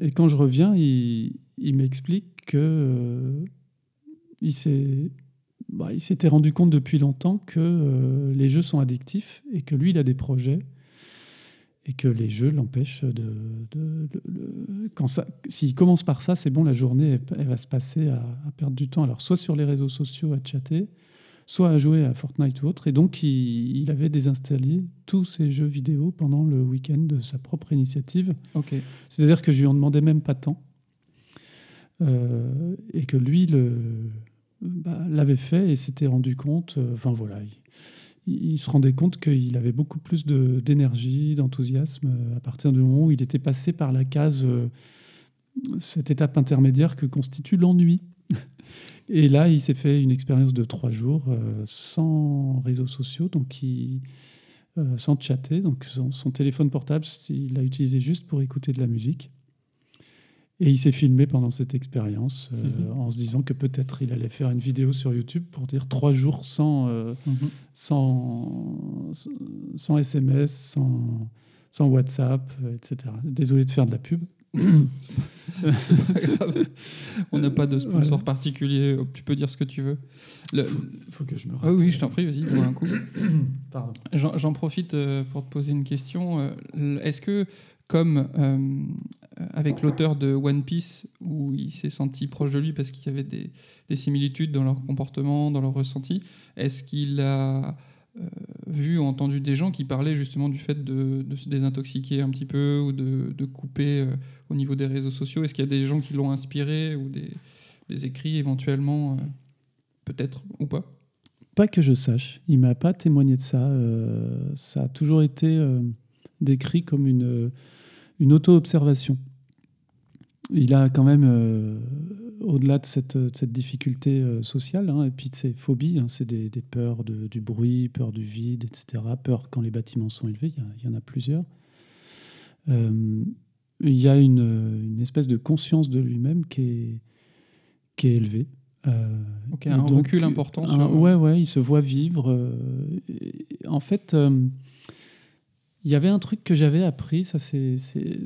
Et quand je reviens, il, m'explique que euh, bah, s'était rendu compte depuis longtemps que euh, les jeux sont addictifs et que lui, il a des projets et que les jeux l'empêchent de. de- de- s'il commence par ça, c'est bon, la journée, elle, elle va se passer à, à perdre du temps. Alors, soit sur les réseaux sociaux à chatter, soit à jouer à Fortnite ou autre. Et donc, il, il avait désinstallé tous ses jeux vidéo pendant le week-end de sa propre initiative. C'est-à-dire que je lui en demandais même pas tant. Euh, et que lui le, bah, l'avait fait et s'était rendu compte. euh, Enfin voilà, il, il se rendait compte qu'il avait beaucoup plus de, d'énergie, d'enthousiasme euh, à partir du moment où il était passé par la case, euh, cette étape intermédiaire que constitue l'ennui. Et là, il s'est fait une expérience de trois jours euh, sans réseaux sociaux, donc il, euh, sans chatter. Donc son, son téléphone portable, il l'a utilisé juste pour écouter de la musique. Et il s'est filmé pendant cette expérience euh, en se disant que peut-être il allait faire une vidéo sur YouTube pour dire trois jours sans, Mhm. sans, sans SMS, sans, sans WhatsApp, etc. Désolé de faire de la pub. C'est pas grave. On n'a pas de sponsor Voilà. particulier. Tu peux dire ce que tu veux. Le- Il faut que je me Ah oui, je t'en prie, vas-y, bois un coup. Pardon. J'en profite euh, pour te poser une question. Euh, Est-ce que, comme euh, avec l'auteur de One Piece, où il s'est senti proche de lui parce qu'il y avait des, des similitudes dans leur comportement, dans leur ressenti, est-ce qu'il a vu ou entendu des gens qui parlaient justement du fait de, se désintoxiquer un petit peu ou de, de couper euh, au niveau des réseaux sociaux Est-ce qu'il y a des gens qui l'ont inspiré ou des, des écrits éventuellement, euh, peut-être ou pas? Pas que je sache. Il m'a pas témoigné de ça. euh, ça a toujours été euh, décrit comme une, euh, une auto-observation. Il a quand même, euh, au-delà de cette, de cette difficulté euh, sociale, hein, et puis de ses phobies, hein, c'est des, des peurs de- du bruit, peur du vide, etc. Peur quand les bâtiments sont élevés, il y en a plusieurs. Euh, il y a une, une espèce de conscience de lui-même qui est, qui est élevée. Ok, un donc, recul important un- sur- ouais, ouais, il se voit vivre. et- en fait, il y avait un truc que j'avais appris, ça c'est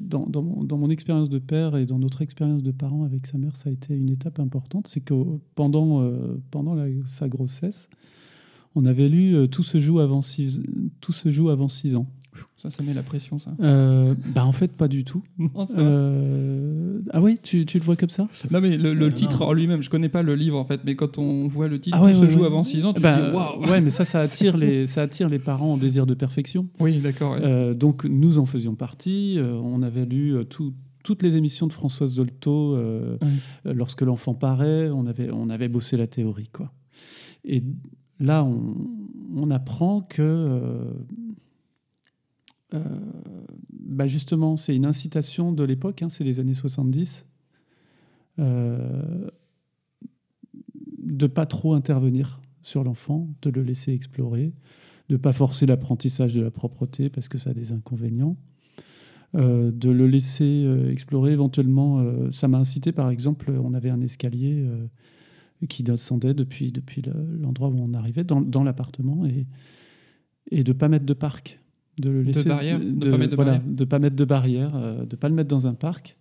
dans, mon, expérience de père et dans notre expérience de parent avec sa mère, ça a été une étape importante, c'est que pendant, euh, sa grossesse, on avait lu euh, Tout se joue avant six, tout se joue avant six ans. Ça, ça met la pression, ça. Euh, bah en fait, pas du tout. Non. Euh, ah oui, tu, tu le vois comme ça? Non, mais le, le Euh, titre non. en lui-même, je connais pas le livre en fait, mais quand on voit le titre, Ah ouais, tout ouais, se joue ouais. avant 6 ans, tu Bah, te dis waouh Ouais, mais ça, ça attire les, ça attire les parents en désir de perfection. Oui, d'accord. ouais. Euh, donc nous en faisions partie. Euh, on avait lu tout- toutes les émissions de Françoise Dolto lorsque l'enfant paraît. On avait, on avait bossé la théorie. Quoi. Et là, on, on apprend que bah justement, c'est une incitation de l'époque, hein, c'est les années 70, euh, de pas trop intervenir sur l'enfant, de le laisser explorer, de pas forcer l'apprentissage de la propreté parce que ça a des inconvénients, euh, de le laisser euh, explorer éventuellement. euh, ça m'a incité, par exemple, on avait un escalier euh, qui descendait depuis, depuis le- l'endroit où on arrivait, dans, dans l'appartement, et, et de pas mettre de parc. De le laisser. barrière De pas mettre de voilà, barrière de pas mettre de barrière, euh, de pas le mettre dans un parc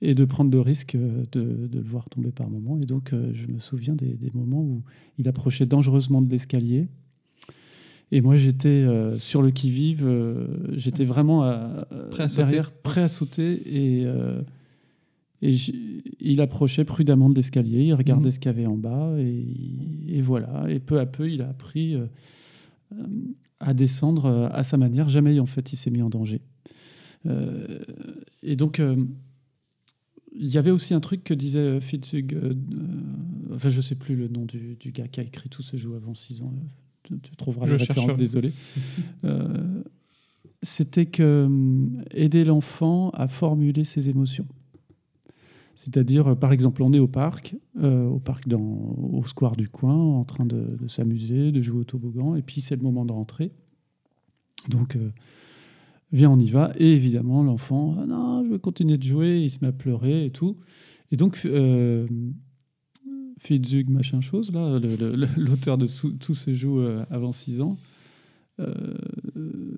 et de prendre le risque euh, de, le voir tomber par moment. Et donc, euh, je me souviens des, des moments où il approchait dangereusement de l'escalier. Et moi, j'étais euh, sur le qui-vive, j'étais vraiment à- Prêt à sauter. derrière, prêt à sauter. Et, il approchait prudemment de l'escalier, il regardait Mhm. ce qu'il y avait en bas, et, et voilà. Et peu à peu, il a appris à descendre euh, à sa manière. Jamais, en fait, il s'est mis en danger. Euh, et donc, euh, il y avait aussi un truc que disait Fitzhugh, euh, enfin, je sais plus le nom du, du gars qui a écrit Tout se joue avant 6 ans. Tu, tu trouveras Je la référence, chercherai. désolé. C'était que aider l'enfant à formuler ses émotions. C'est-à-dire, euh, par exemple, on est au parc, euh, au parc dans, au square du coin, en train de, s'amuser, de jouer au toboggan, et puis c'est le moment de rentrer. Donc, euh, viens, on y va. Et évidemment, l'enfant, ah non, je veux continuer de jouer, il se met à pleurer et tout. Et donc, euh, Fitzhugh, machin chose, là, l'auteur de Tout se joue avant 6 ans, euh,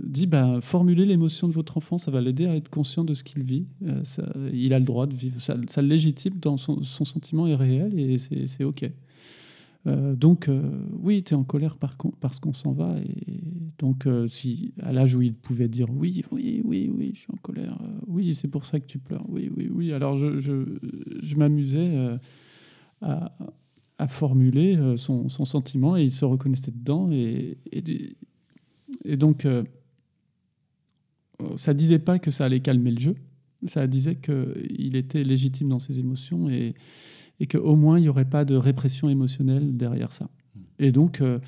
dit ben, formulez l'émotion de votre enfant, ça va l'aider à être conscient de ce qu'il vit. Euh, ça- il a le droit de vivre, ça, le légitime dans son, son sentiment est réel et c'est OK. Euh, donc, oui, tu es en colère parce qu'on s'en va. Et donc, si à l'âge où il pouvait dire oui, oui, oui, oui, je suis en colère, oui, c'est pour ça que tu pleures, oui, oui, oui. Alors, je, je, m'amusais à, à formuler son, son sentiment et il se reconnaissait dedans. Et, et, et donc, euh, ça disait pas que ça allait calmer le jeu. Ça disait qu'il était légitime dans ses émotions et, et qu'au moins il n'y aurait pas de répression émotionnelle derrière ça. Et donc, euh,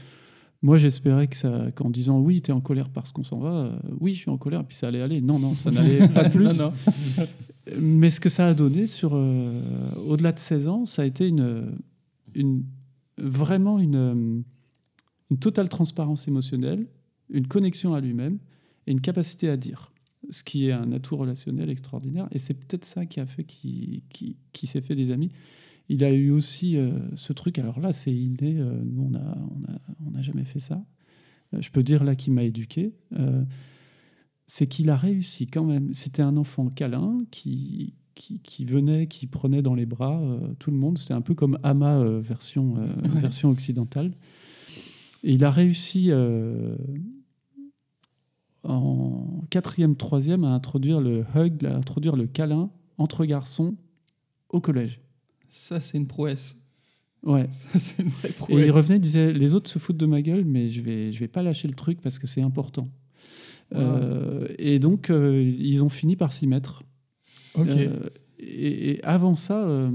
moi j'espérais que qu'en disant oui, tu es en colère parce qu'on s'en va, euh, oui, je suis en colère, puis ça allait aller. Non, non, ça n'allait pas plus. Non, non. Mais ce que ça a donné sur euh, au-delà de 16 ans, ça a été une, une vraiment une, une totale transparence émotionnelle, une connexion à lui-même et une capacité à dire, ce qui est un atout relationnel extraordinaire. Et c'est peut-être ça qui a fait qu'il s'est fait des amis. Il a eu aussi euh, ce truc, alors là c'est inné, euh, nous on n'a on a, on jamais fait ça. Euh, je peux dire là qu'il m'a éduqué. euh, c'est qu'il a réussi quand même. C'était un enfant câlin qui, qui, qui venait, qui prenait dans les bras tout le monde. C'était un peu comme Ama version, Ouais. version occidentale. Et il a réussi euh, en quatrième, troisième à introduire le hug, à introduire le câlin entre garçons au collège. Ça, c'est une prouesse. Ouais. Ça, c'est une vraie Et prouesse. il revenait, il disait les autres se foutent de ma gueule, mais je vais, je vais pas lâcher le truc parce que c'est important. Wow. Euh, et donc euh, ils ont fini par s'y mettre. Ok. Euh, et, et avant ça,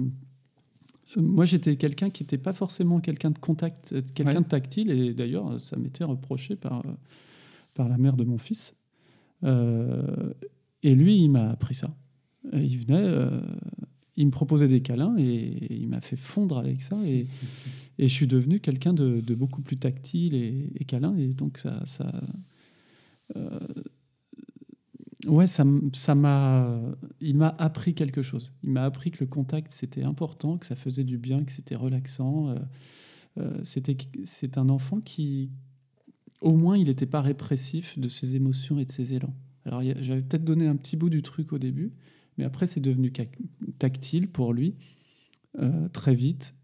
moi j'étais quelqu'un qui n'était pas forcément quelqu'un de contact, quelqu'un Ouais. de tactile, et d'ailleurs ça m'était reproché par, par la mère de mon fils. Euh, et lui, il m'a appris ça. Il venait, euh, il me proposait des câlins et, il m'a fait fondre avec ça. Et, et je suis devenu quelqu'un de, beaucoup plus tactile et, câlin. Et donc ça, ça, euh, ouais, ça, ça m'a, il m'a appris quelque chose. Il m'a appris que le contact c'était important, que ça faisait du bien, que c'était relaxant. C'était, c'est un enfant qui, au moins, il n'était pas répressif de ses émotions et de ses élans. Alors, j'avais peut-être donné un petit bout du truc au début, mais après, c'est devenu tactile pour lui euh, très vite.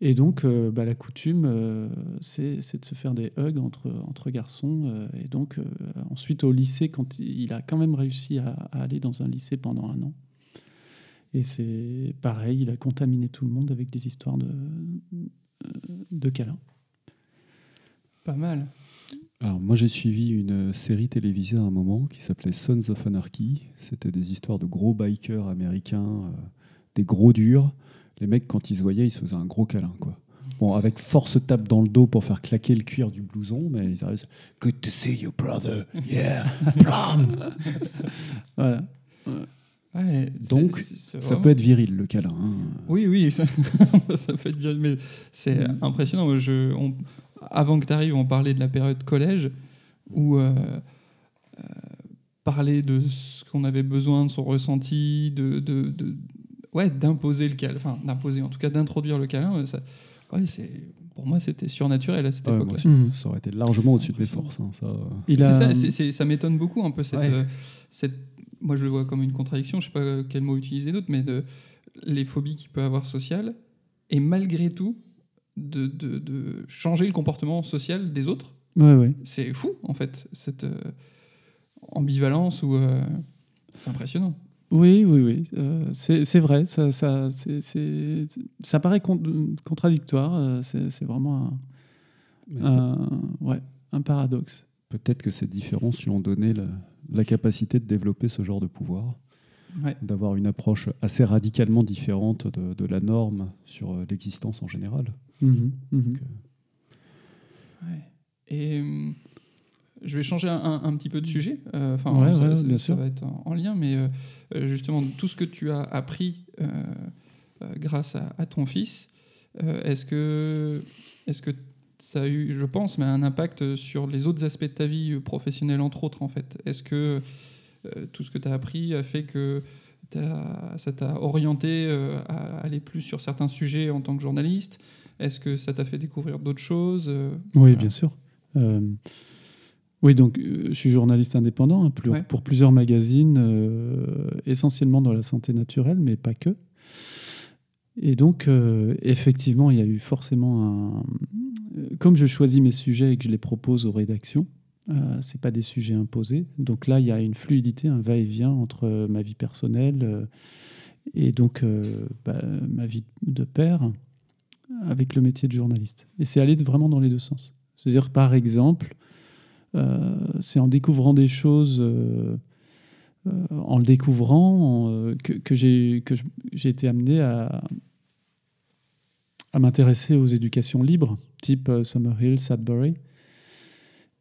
Et donc, euh, bah, la coutume, euh, c'est de se faire des hugs entre, garçons. et donc, ensuite, au lycée, quand il, a quand même réussi à, aller dans un lycée pendant un an. Et c'est pareil, il a contaminé tout le monde avec des histoires de câlins. Pas mal. Alors moi j'ai suivi une série télévisée à un moment qui s'appelait Sons of Anarchy. C'était des histoires de gros bikers américains, euh, des gros durs. Les mecs quand ils se voyaient ils se faisaient un gros câlin quoi. Bon avec force tape dans le dos pour faire claquer le cuir du blouson, mais ils arrivent. Good to see you brother. Yeah. Voilà. Ouais, Donc, c'est- c'est Ça peut être viril le câlin. hein. Oui, oui, ça, ça peut être bien, mais c'est Mhm. impressionnant. Je, on- avant que tu arrives, on parlait de la période collège, où euh, euh, parler de ce qu'on avait besoin, de son ressenti, de, de, de- ouais, d'imposer le câlin, enfin d'imposer, en tout cas d'introduire le câlin, euh, ça, ouais, c'est, pour moi c'était surnaturel à cette Ouais, époque-là. ça aurait été largement au-dessus de mes forces. hein, ça. Il C'est a, ça, c'est- c'est- ça m'étonne beaucoup un peu cette, Ouais. euh, cette- moi je le vois comme une contradiction, je sais pas quel mot utiliser d'autre, mais de les phobies qu'il peut avoir sociales et malgré tout de, de- de changer le comportement social des autres. Ouais, ouais. C'est fou en fait cette euh, ambivalence ou c'est impressionnant. Oui, oui, oui. Euh, c'est c'est vrai. Ça, ça, c'est- c'est- ça paraît con- contradictoire. euh, C'est c'est vraiment un, ouais, un paradoxe. Peut-être que ces différences lui ont donné la, la capacité de développer ce genre de pouvoir, Ouais. d'avoir une approche assez radicalement différente de, de la norme sur euh, l'existence en général. Mhm. Donc, Ouais. Et euh, je vais changer un, petit peu de sujet. euh, Enfin, Ouais, ça, ouais, ça- bien ça sûr. va être en, en lien, mais euh, euh, justement, tout ce que tu as appris euh, euh, grâce à, à ton fils, euh, est-ce que, est-ce que ça a eu, je pense, mais un impact sur les autres aspects de ta vie euh, professionnelle, entre autres, en fait? Est-ce que euh, tout ce que tu as appris a fait que ça t'a orienté euh, à aller plus sur certains sujets en tant que journaliste? Est-ce que ça t'a fait découvrir d'autres choses euh, Oui, voilà. bien sûr. Euh, oui, donc euh, je suis journaliste indépendant hein, plus- Ouais. pour plusieurs magazines, euh, essentiellement dans la santé naturelle, mais pas que. Et donc, effectivement, il y a eu forcément un. Comme je choisis mes sujets et que je les propose aux rédactions, euh, c'est pas des sujets imposés. Donc là, il y a une fluidité, un va-et-vient entre euh, ma vie personnelle euh, et donc bah, ma vie de père avec le métier de journaliste. Et c'est aller vraiment dans les deux sens. C'est-à-dire, par exemple, euh, c'est en découvrant des choses, euh, euh, en le découvrant, en, que, que j'ai été amené à, à m'intéresser aux éducations libres, type Summerhill, Sudbury,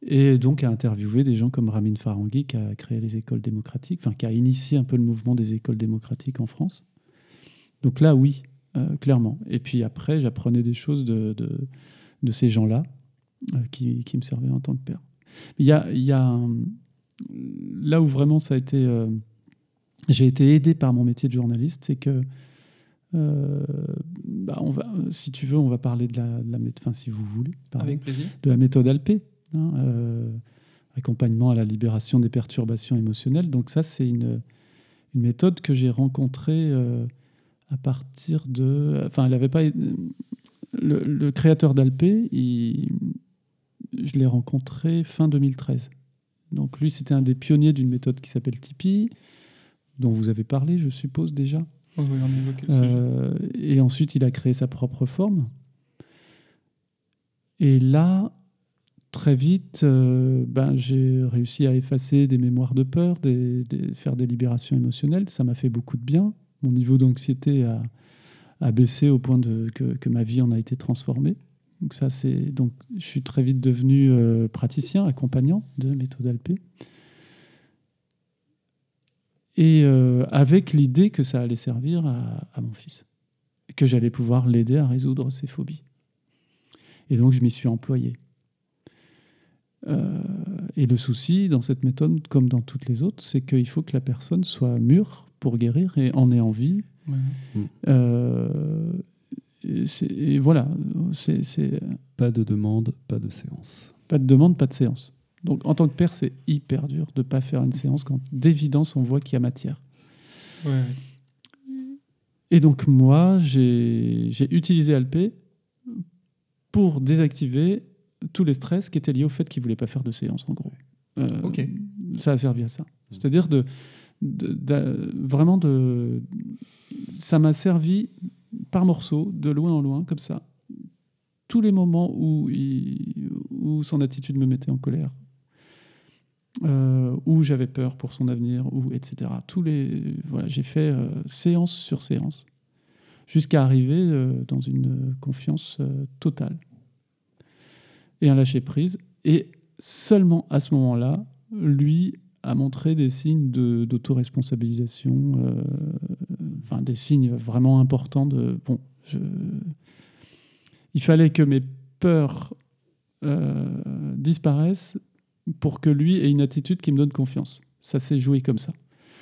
et donc à interviewer des gens comme Ramin Farangui, qui a créé les écoles démocratiques, enfin qui a initié un peu le mouvement des écoles démocratiques en France. Donc là, oui, euh, clairement. Et puis après, j'apprenais des choses de, de, de ces gens-là euh, qui, qui me servaient en tant que père. Il y a, y a un- là où vraiment ça a été, euh, j'ai été aidé par mon métier de journaliste, c'est que bah, on va, si tu veux, on va parler de la, de la méthode, enfin si vous voulez, pardon, Avec plaisir. de la méthode Alpé, hein, accompagnement à la libération des perturbations émotionnelles. Donc ça, c'est une, une méthode que j'ai rencontrée à partir de... Enfin, elle avait pas... Le, le créateur d'Alpé, il- je l'ai rencontré fin 2013. Donc lui, c'était un des pionniers d'une méthode qui s'appelle Tipeee, dont vous avez parlé, je suppose, déjà. Oh, oui, on. Euh, et ensuite, il a créé sa propre forme. Et là, très vite, euh, ben, j'ai réussi à effacer des mémoires de peur, des, des- faire des libérations émotionnelles. Ça m'a fait beaucoup de bien. Mon niveau d'anxiété a, baissé au point que, ma vie en a été transformée. Donc je suis très vite devenu euh, praticien, accompagnant de méthode Alpé. Et euh, avec l'idée que ça allait servir à, mon fils, que j'allais pouvoir l'aider à résoudre ses phobies. Et donc je m'y suis employé. Euh, et le souci dans cette méthode, comme dans toutes les autres, c'est qu'il faut que la personne soit mûre pour guérir et en ait envie. Ouais. Euh, et, voilà, c'est Pas de demande, pas de séance. pas de demande, pas de séance. Donc en tant que père, c'est hyper dur de ne pas faire une séance quand d'évidence on voit qu'il y a matière. Ouais. Et donc moi, j'ai j'ai utilisé Alpé pour désactiver tous les stress qui étaient liés au fait qu'il ne voulait pas faire de séance, en gros. Euh, Ok. Ça a servi à ça. C'est-à-dire de, de- vraiment de... Ça m'a servi par morceaux, de loin en loin, comme ça. Tous les moments où, où son attitude me mettait en colère, euh, où j'avais peur pour son avenir, etc. Tous les, voilà, j'ai fait euh, séance sur séance jusqu'à arriver euh, dans une confiance totale et un lâcher prise. Et seulement à ce moment-là, lui a montré des signes de- d'autoresponsabilisation, euh, enfin des signes vraiment importants de bon, je, il fallait que mes peurs euh, disparaissent pour que lui ait une attitude qui me donne confiance. Ça s'est joué comme ça.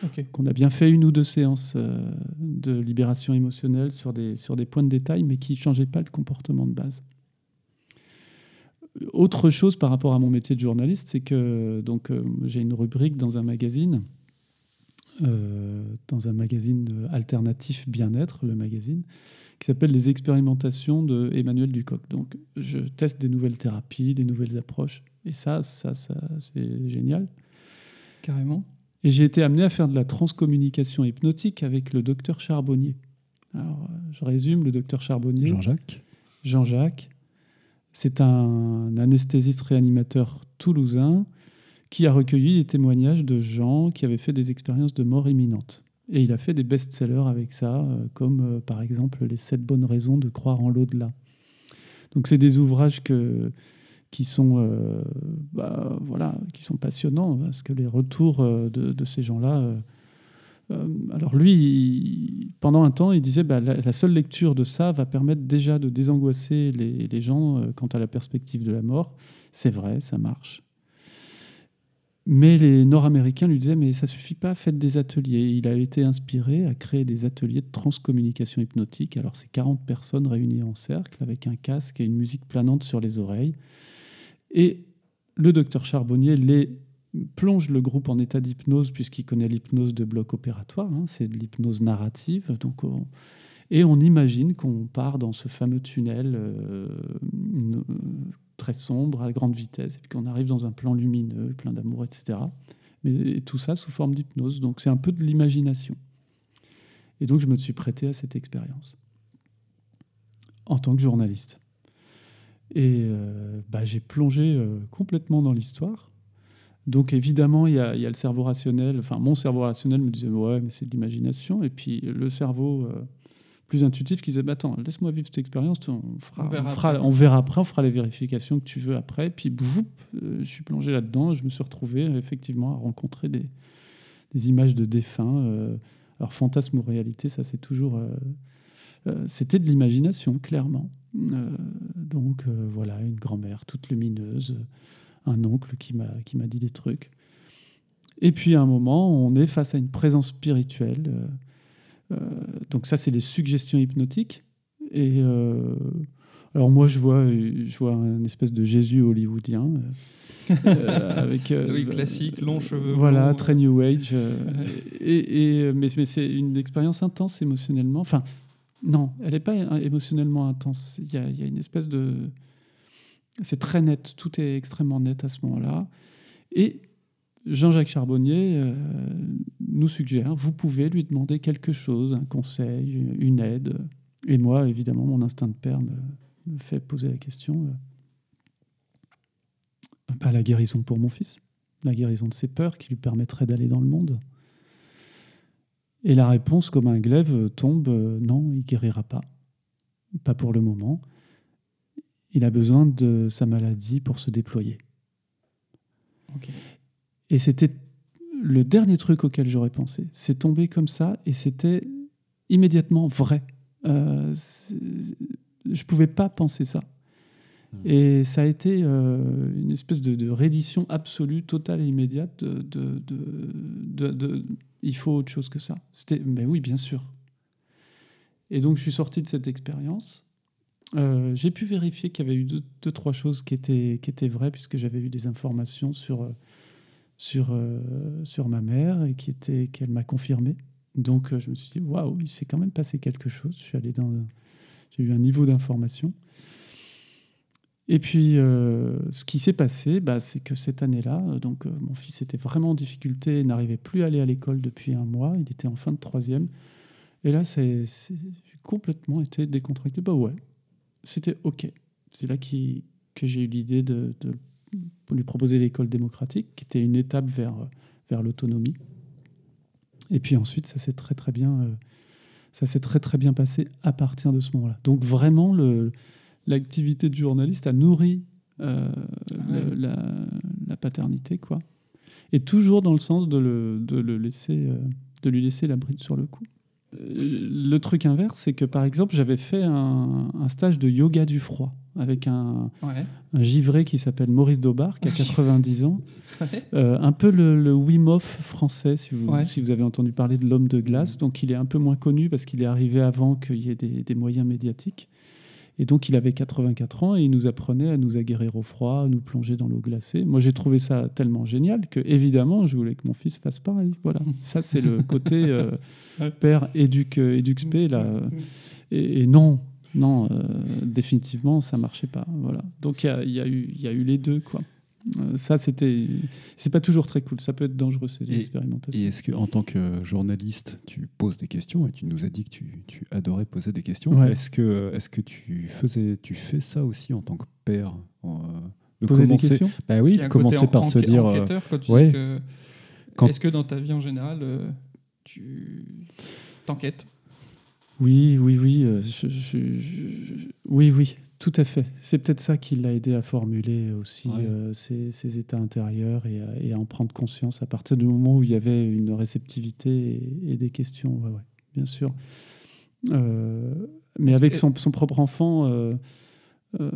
Ok. Qu'on a bien fait une ou deux séances euh, de libération émotionnelle sur des, sur des points de détail, mais qui ne changeaient pas le comportement de base. Autre chose par rapport à mon métier de journaliste, c'est que donc euh, j'ai une rubrique dans un magazine, euh, dans un magazine alternatif bien-être, le magazine, qui s'appelle Les expérimentations de Emmanuel Ducoc. Donc je teste des nouvelles thérapies, des nouvelles approches, et ça, ça, ça c'est génial. Carrément. Et j'ai été amené à faire de la transcommunication hypnotique avec le docteur Charbonnier. Alors, je résume, le docteur Charbonnier, Jean-Jacques Jean-Jacques, c'est un anesthésiste réanimateur toulousain qui a recueilli des témoignages de gens qui avaient fait des expériences de mort imminente. Et il a fait des best-sellers avec ça, euh, comme euh, par exemple Les 7 bonnes raisons de croire en l'au-delà. Donc c'est des ouvrages qui, sont, euh, bah, voilà, qui sont passionnants, parce que les retours de ces gens-là... euh, alors lui, pendant un temps, il disait bah, la, la seule lecture de ça va permettre déjà de désangoisser les, les gens euh, quant à la perspective de la mort. C'est vrai, ça marche. Mais les Nord-Américains lui disaient mais ça suffit pas, faites des ateliers. Il a été inspiré à créer des ateliers de transcommunication hypnotique. Alors c'est 40 personnes réunies en cercle avec un casque et une musique planante sur les oreilles. Et le docteur Charbonnier les plonge le groupe en état d'hypnose puisqu'il connaît l'hypnose de bloc opératoire. hein, c'est de l'hypnose narrative. Donc on- Et on imagine qu'on part dans ce fameux tunnel euh, euh, très sombre, à grande vitesse, et qu'on arrive dans un plan lumineux, plein d'amour, etc. Mais tout ça sous forme d'hypnose. Donc c'est un peu de l'imagination. Et donc je me suis prêté à cette expérience en tant que journaliste. Et euh, bah, j'ai plongé complètement dans l'histoire. Donc évidemment, il y, a il y a le cerveau rationnel. Enfin, mon cerveau rationnel me disait ouais, mais c'est de l'imagination. Et puis le cerveau euh, plus intuitif qui disait bah, attends, laisse-moi vivre cette expérience. On, fera, On on, verra fera- après. on verra après, on fera les vérifications que tu veux après. Puis boum, euh, je suis plongé là-dedans. Je me suis retrouvé effectivement à rencontrer des, des images de défunts. euh, alors fantasme ou réalité, ça c'est toujours. euh, C'était de l'imagination, clairement. Donc voilà, une grand-mère toute lumineuse, un oncle qui m'a qui m'a dit des trucs. Et puis à un moment, on est face à une présence spirituelle. euh, euh, donc ça, c'est des suggestions hypnotiques. Et euh, alors moi, je vois, je vois un espèce de Jésus hollywoodien. euh, avec, Oui, classique, longs cheveux Voilà, très New Age. et, et- mais mais c'est une expérience intense émotionnellement. Enfin, non, elle n'est pas euh, émotionnellement intense. Il y y a une espèce de. C'est très net, tout est extrêmement net à ce moment-là. Et Jean-Jacques Charbonnier euh, nous suggère vous pouvez lui demander quelque chose, un conseil, une aide. Et moi, évidemment, mon instinct de père me, fait poser la question euh, bah, la guérison pour mon fils, la guérison de ses peurs qui lui permettrait d'aller dans le monde. Et la réponse, comme un glaive, tombe euh, non, il guérira pas. Pas pour le moment. Il a besoin de sa maladie pour se déployer. Et c'était le dernier truc auquel j'aurais pensé. C'est tombé comme ça et c'était immédiatement vrai. Euh, je pouvais pas penser ça. Et ça a été euh, une espèce de, de reddition absolue, totale et immédiate de- il faut autre chose que ça. C'était, mais oui, bien sûr. Et donc je suis sorti de cette expérience. Euh, j'ai pu vérifier qu'il y avait eu deux, trois choses qui étaient, vraies, puisque j'avais eu des informations sur, euh, sur, euh, sur ma mère et qui qu'elle m'a confirmé. Donc je me suis dit, waouh, il s'est quand même passé quelque chose. J'ai eu un niveau d'information. Et puis, ce qui s'est passé, bah, c'est que cette année-là, donc mon fils était vraiment en difficulté, n'arrivait plus à aller à l'école depuis un mois. Il était en fin de troisième. Et là, j'ai complètement été décontracté. Bah ouais, c'était OK. C'est là qui- que j'ai eu l'idée de, de lui proposer l'école démocratique, qui était une étape vers, vers l'autonomie. Et puis ensuite, ça s'est très très bien, euh, ça s'est très très bien passé à partir de ce moment-là. Donc vraiment, l'activité de journaliste a nourri euh, Ouais. le- la, la paternité, quoi. Et toujours dans le sens de le, de le laisser, euh, de lui laisser la bride sur le cou. Le truc inverse, c'est que par exemple, j'avais fait un, un stage de yoga du froid avec un, Ouais. un givré qui s'appelle Maurice Daubard, qui a 90 ans. Ouais. Euh, un peu le, le Wim Hof français, si vous, Ouais. si vous avez entendu parler de l'homme de glace. Donc il est un peu moins connu parce qu'il est arrivé avant qu'il y ait des, des moyens médiatiques. Et donc il avait 84 ans et il nous apprenait à nous aguerrir au froid, à nous plonger dans l'eau glacée. Moi j'ai trouvé ça tellement génial que évidemment je voulais que mon fils fasse pareil. Voilà, ça c'est le côté euh, père éduque, éduque là. Et, et non, non, euh, définitivement ça marchait pas. Voilà. Donc il y a, y a eu les deux quoi. Euh, ça c'était, c'est pas toujours très cool. Ça peut être dangereux ces Et- expérimentations. Et est-ce que en tant que journaliste, tu poses des questions et tu nous as dit que tu, tu adorais poser des questions. Ouais. Est-ce que est-ce que tu faisais tu fais ça aussi en tant que père euh, de Poser des questions. Bah oui, de commencer en- par se dire euh, ouais. Quand- Est-ce que dans ta vie en général, euh, tu t'enquêtes? Oui, oui, oui, je- je- je- oui, oui, tout à fait. C'est peut-être ça qui l'a aidé à formuler aussi Ouais. euh, ses, ses états intérieurs et à, et à en prendre conscience à partir du moment où il y avait une réceptivité et, et des questions. Ouais, ouais, bien sûr. Euh, mais avec son, son propre enfant, euh, euh,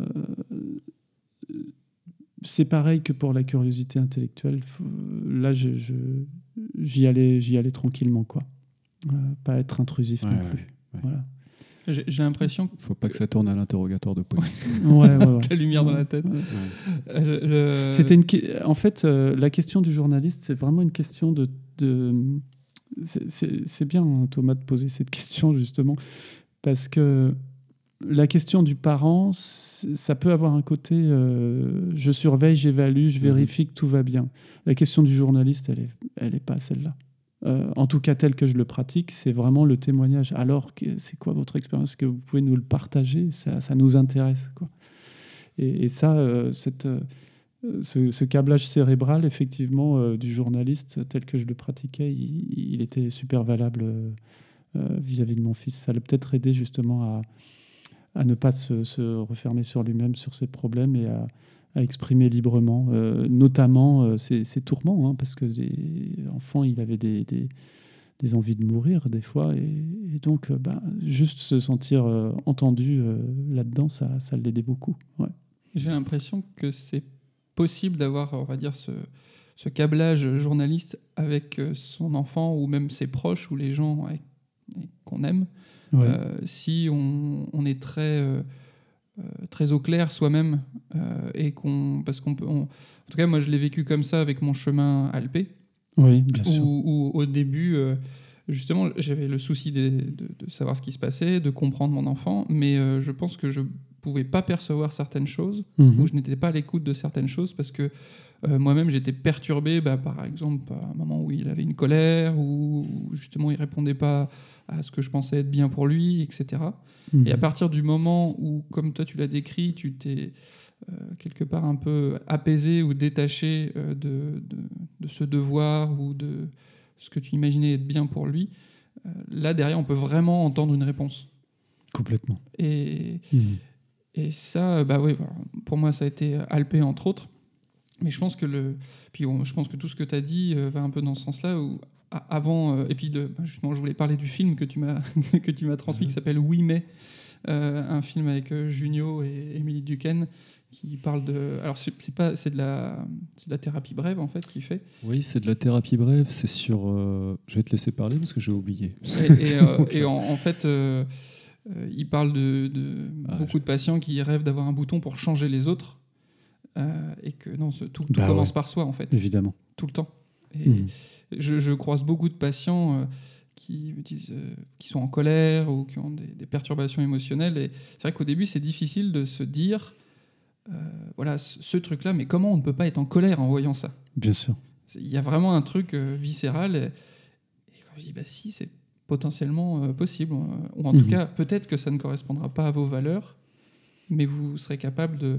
c'est pareil que pour la curiosité intellectuelle. Là, je- je- j'y allais, j'y allais tranquillement, quoi. Euh, pas être intrusif non plus. Voilà. J'ai l'impression que faut pas que ça tourne à l'interrogatoire de police. Ouais, ouais, ouais. la lumière dans la tête. Ouais. Euh, C'était une. En fait, euh, la question du journaliste, c'est vraiment une question de. de... c'est- bien, hein, Thomas, de poser cette question, justement. Parce que la question du parent, ça peut avoir un côté euh, je surveille, j'évalue, je vérifie que tout va bien. La question du journaliste, elle est, elle est pas celle-là. Euh, en tout cas, tel que je le pratique, c'est vraiment le témoignage. Alors, c'est quoi votre expérience? Est-ce que vous pouvez nous le partager? Ça, nous intéresse. Quoi. Et, ça, euh, cette, euh, ce, câblage cérébral, effectivement, du journaliste, tel que je le pratiquais, il, était super valable vis-à-vis de mon fils. Ça l'a peut-être aidé justement à, à ne pas se, se refermer sur lui-même, sur ses problèmes et à, à exprimer librement, euh, notamment euh, ses, ses tourments, hein, parce que des enfants, il avait des, des, des envies de mourir des fois, et, et donc euh, bah, juste se sentir euh, entendu là-dedans, ça, ça l'aidait beaucoup. Ouais. J'ai l'impression que c'est possible d'avoir, on va dire, ce, ce câblage journaliste avec son enfant ou même ses proches ou les gens qu'on aime, Ouais. si on, on est très, très au clair soi-même euh, et qu'on. Parce qu'on peut. on- en tout cas, moi, je l'ai vécu comme ça avec mon chemin alpé. oui, bien sûr. où, où, au début, euh, justement, j'avais le souci de, de- de savoir ce qui se passait, de comprendre mon enfant, mais euh, je pense que je pouvais pas percevoir certaines choses, Mhm. ou je n'étais pas à l'écoute de certaines choses, parce que euh, moi-même, j'étais perturbé, bah, par exemple, à un moment où il avait une colère, ou où, justement, il répondait pas à ce que je pensais être bien pour lui, etc. Mhm. Et à partir du moment où, comme toi tu l'as décrit, tu t'es euh, quelque part un peu apaisé ou détaché euh, de, de, de ce devoir ou de ce que tu imaginais être bien pour lui, là derrière on peut vraiment entendre une réponse. Complètement. Et, Mhm. Et ça, bah oui, pour moi ça a été Alpé entre autres. Mais je pense que le, puis je pense que tout ce que tu as dit euh, va un peu dans ce sens-là. Où avant, euh, et puis de, bah, justement, je voulais parler du film que tu m'as transmis, qui s'appelle Oui mais, euh, un film avec euh, Junio et Émilie Duquesne qui parle de. Alors c'est pas, c'est de la, de la thérapie brève en fait qu'il fait. Oui, c'est de la thérapie brève. C'est sur. euh, Je vais te laisser parler parce que j'ai oublié. Et, euh, en, en fait, euh, euh, il parle de, de Ah, beaucoup de patients qui rêvent d'avoir un bouton pour changer les autres. euh, et que non, ce- tout, tout Bah commence ouais. par soi en fait, Évidemment. tout le temps. Et Mhm. je, je croise beaucoup de patients euh, qui, me disent, euh, qui sont en colère ou qui ont des, des perturbations émotionnelles. Et c'est vrai qu'au début, c'est difficile de se dire, voilà, ce, ce truc-là, mais comment on ne peut pas être en colère en voyant ça? Bien sûr. Il y a vraiment un truc viscéral. Et, et quand je dis, bah si, c'est potentiellement euh, possible. euh, Ou en tout Mhm. cas, peut-être que ça ne correspondra pas à vos valeurs, mais vous serez capable de,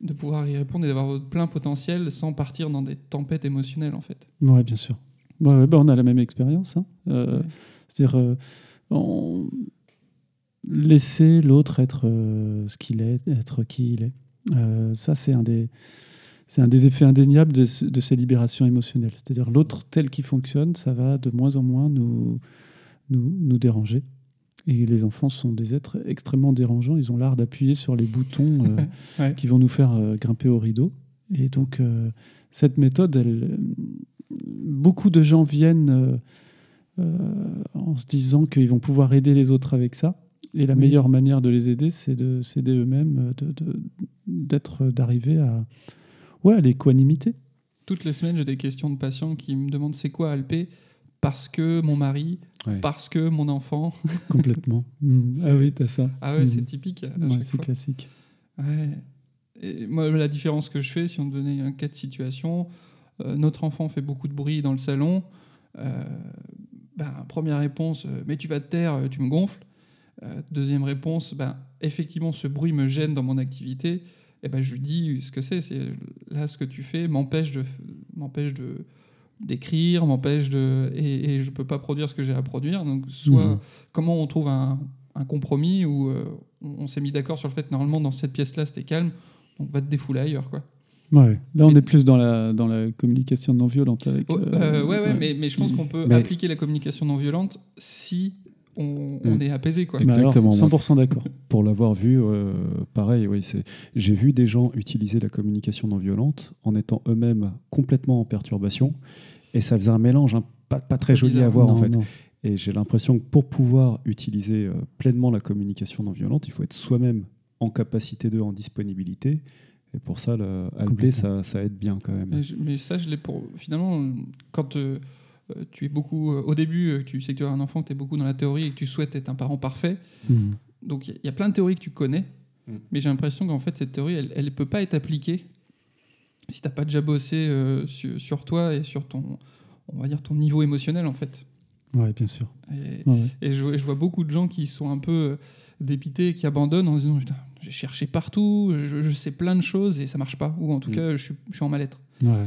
de pouvoir y répondre et d'avoir votre plein potentiel sans partir dans des tempêtes émotionnelles, en fait. Oui, bien sûr. Ouais, bah, on a la même expérience. hein. Euh, Ouais. C'est-à-dire, euh, on- laisser l'autre être euh, ce qu'il est, être qui il est. Ça, c'est un des, c'est un des effets indéniables de, de ces libérations émotionnelles. C'est-à-dire, l'autre tel qu'il fonctionne, ça va de moins en moins nous, nous, nous déranger. Et les enfants sont des êtres extrêmement dérangeants. Ils ont l'art d'appuyer sur les boutons euh, Ouais. qui vont nous faire euh, grimper au rideau. Et donc, euh, cette méthode, elle, beaucoup de gens viennent en se disant qu'ils vont pouvoir aider les autres avec ça. Et la Oui. meilleure manière de les aider, c'est de s'aider eux-mêmes, d'être, d'arriver à, ouais, à l'équanimité. Toutes les semaines, j'ai des questions de patients qui me demandent c'est quoi Alpé? Parce que mon mari, Ouais. parce que mon enfant. Complètement. Mm. C'est- Ah oui, t'as ça. Ah ouais, Mm. c'est typique. Ouais, chaque c'est classique. Ouais. Et moi, la différence que je fais, si on donnait un cas de situation, euh, notre enfant fait beaucoup de bruit dans le salon. euh, ben, première réponse, euh, mais tu vas te taire, tu me gonfles. Deuxième réponse, ben, effectivement, ce bruit me gêne dans mon activité. Et ben, je lui dis ce que c'est. C'est là, ce que tu fais m'empêche de, m'empêche de d'écrire, m'empêche de et, et je peux pas produire ce que j'ai à produire. Donc, soit Mhm. comment on trouve un, un compromis où euh, on, on s'est mis d'accord sur le fait normalement dans cette pièce-là c'était calme, donc va te défouler ailleurs quoi. Ouais. Là, on Mais- est plus dans la, dans la communication non violente avec. Oh, euh, euh, ouais, ouais, mais, mais je pense qu'on peut Mais- appliquer la communication non violente si on, on Mm. est apaisé quoi. Alors, Exactement, moi. 100% d'accord. Pour l'avoir vu, euh, pareil, oui, c'est. J'ai vu des gens utiliser la communication non violente en étant eux-mêmes complètement en perturbation, et ça faisait un mélange hein, pas, pas très joli bizarre. à voir en fait. non. Et j'ai l'impression que pour pouvoir utiliser euh, pleinement la communication non violente, il faut être soi-même en capacité de, en disponibilité. Et pour ça, le Complètement. ça, ça aide bien quand même. Mais, je- mais ça, je l'ai pour. Finalement, quand euh, euh, tu es beaucoup. euh, au début, euh, tu sais que tu as un enfant, que tu es beaucoup dans la théorie et que tu souhaites être un parent parfait. Mhm. Donc il y, a- plein de théories que tu connais, Mm. mais j'ai l'impression qu'en fait, cette théorie, elle ne peut pas être appliquée si tu n'as pas déjà bossé euh, sur, sur toi et sur ton, on va dire, ton niveau émotionnel, en fait. Ouais, bien sûr. Et, Ouais, ouais. et je, je vois beaucoup de gens qui sont un peu euh, dépités, qui abandonnent en se disant Putain, j'ai cherché partout, je, je sais plein de choses et ça marche pas. Ou en tout Mm. cas, je suis, je suis en mal-être. Ouais.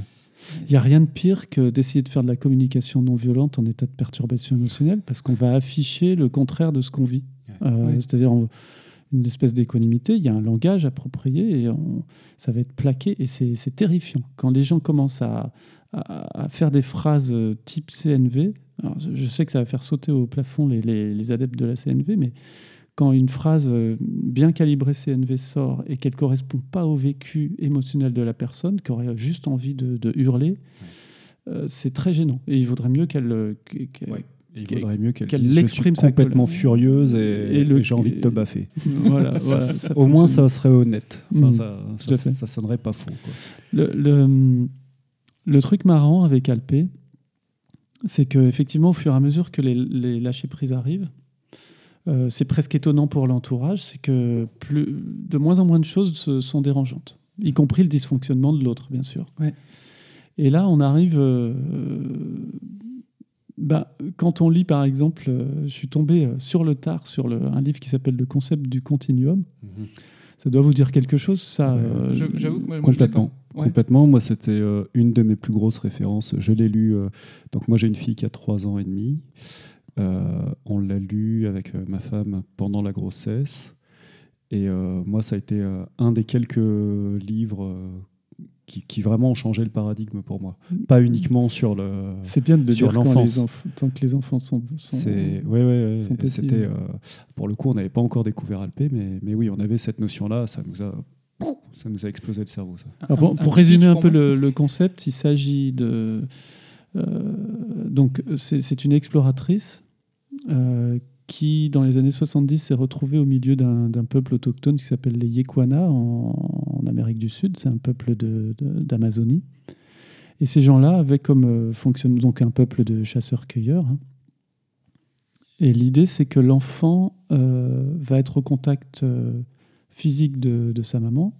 Il n'y a rien de pire que d'essayer de faire de la communication non violente en état de perturbation émotionnelle parce qu'on va afficher le contraire de ce qu'on vit. Euh. C'est-à-dire une espèce d'équanimité, il y a un langage approprié et on- ça va être plaqué et c'est terrifiant. Quand les gens commencent à, à- à faire des phrases euh, type CNV, alors je je sais que ça va faire sauter au plafond les, les- les adeptes de la CNV, mais quand une phrase euh, bien calibrée CNV sort et qu'elle ne correspond pas au vécu émotionnel de la personne, qui aurait juste envie de, de hurler, euh, c'est très gênant. Et il vaudrait mieux qu'elle euh, que- que- Ouais. Mieux qu'elle l'exprime complètement furieuse et, Et le- et j'ai envie de te baffer. Voilà, Ça- voilà, ça- ça au moins, ça serait honnête. Enfin, Mm, ça, ça, sonnerait pas faux. quoi. Le, le, le truc marrant avec Alpé, c'est que effectivement, au fur et à mesure que les, les lâcher prises arrivent, euh, c'est presque étonnant pour l'entourage, c'est que plus, de moins en moins de choses se- sont dérangeantes, y compris le dysfonctionnement de l'autre, bien sûr. Ouais. Et là, on arrive. euh, bah, quand on lit, par exemple, euh, je suis tombé sur le tard sur le, un livre qui s'appelle Le concept du continuum. Ça doit vous dire quelque chose, ça euh, Je- que moi, moi, je l'ai Complètement. Ouais. Complètement. Moi, c'était euh, une de mes plus grosses références. Je l'ai lu. euh, donc, moi, j'ai une fille qui a 3 ans et demi. Euh, on l'a lu avec euh, ma femme pendant la grossesse. Et euh, moi, ça a été euh, un des quelques livres qui, qui vraiment ont changé le paradigme pour moi. Pas uniquement sur le. C'est bien de le sur dire quand les tant que les enfants sont. sont- C'est ouais, ouais, ouais. C'était euh, pour le coup, on n'avait pas encore découvert Alpé, mais, mais oui, on avait cette notion-là. Ça nous a ça nous a explosé le cerveau. Ça. Alors, pour, Un- pour un résumer un peu le, le concept, il s'agit de. euh, donc, c'est une exploratrice qui, dans les années 70, s'est retrouvée au milieu d'un peuple autochtone qui s'appelle les Yekwana en, Amérique du Sud. C'est un peuple de- de- d'Amazonie. Et ces gens-là avaient comme euh, donc un peuple de chasseurs-cueilleurs. hein. Et l'idée, c'est que l'enfant euh, va être au contact euh, physique de, de sa maman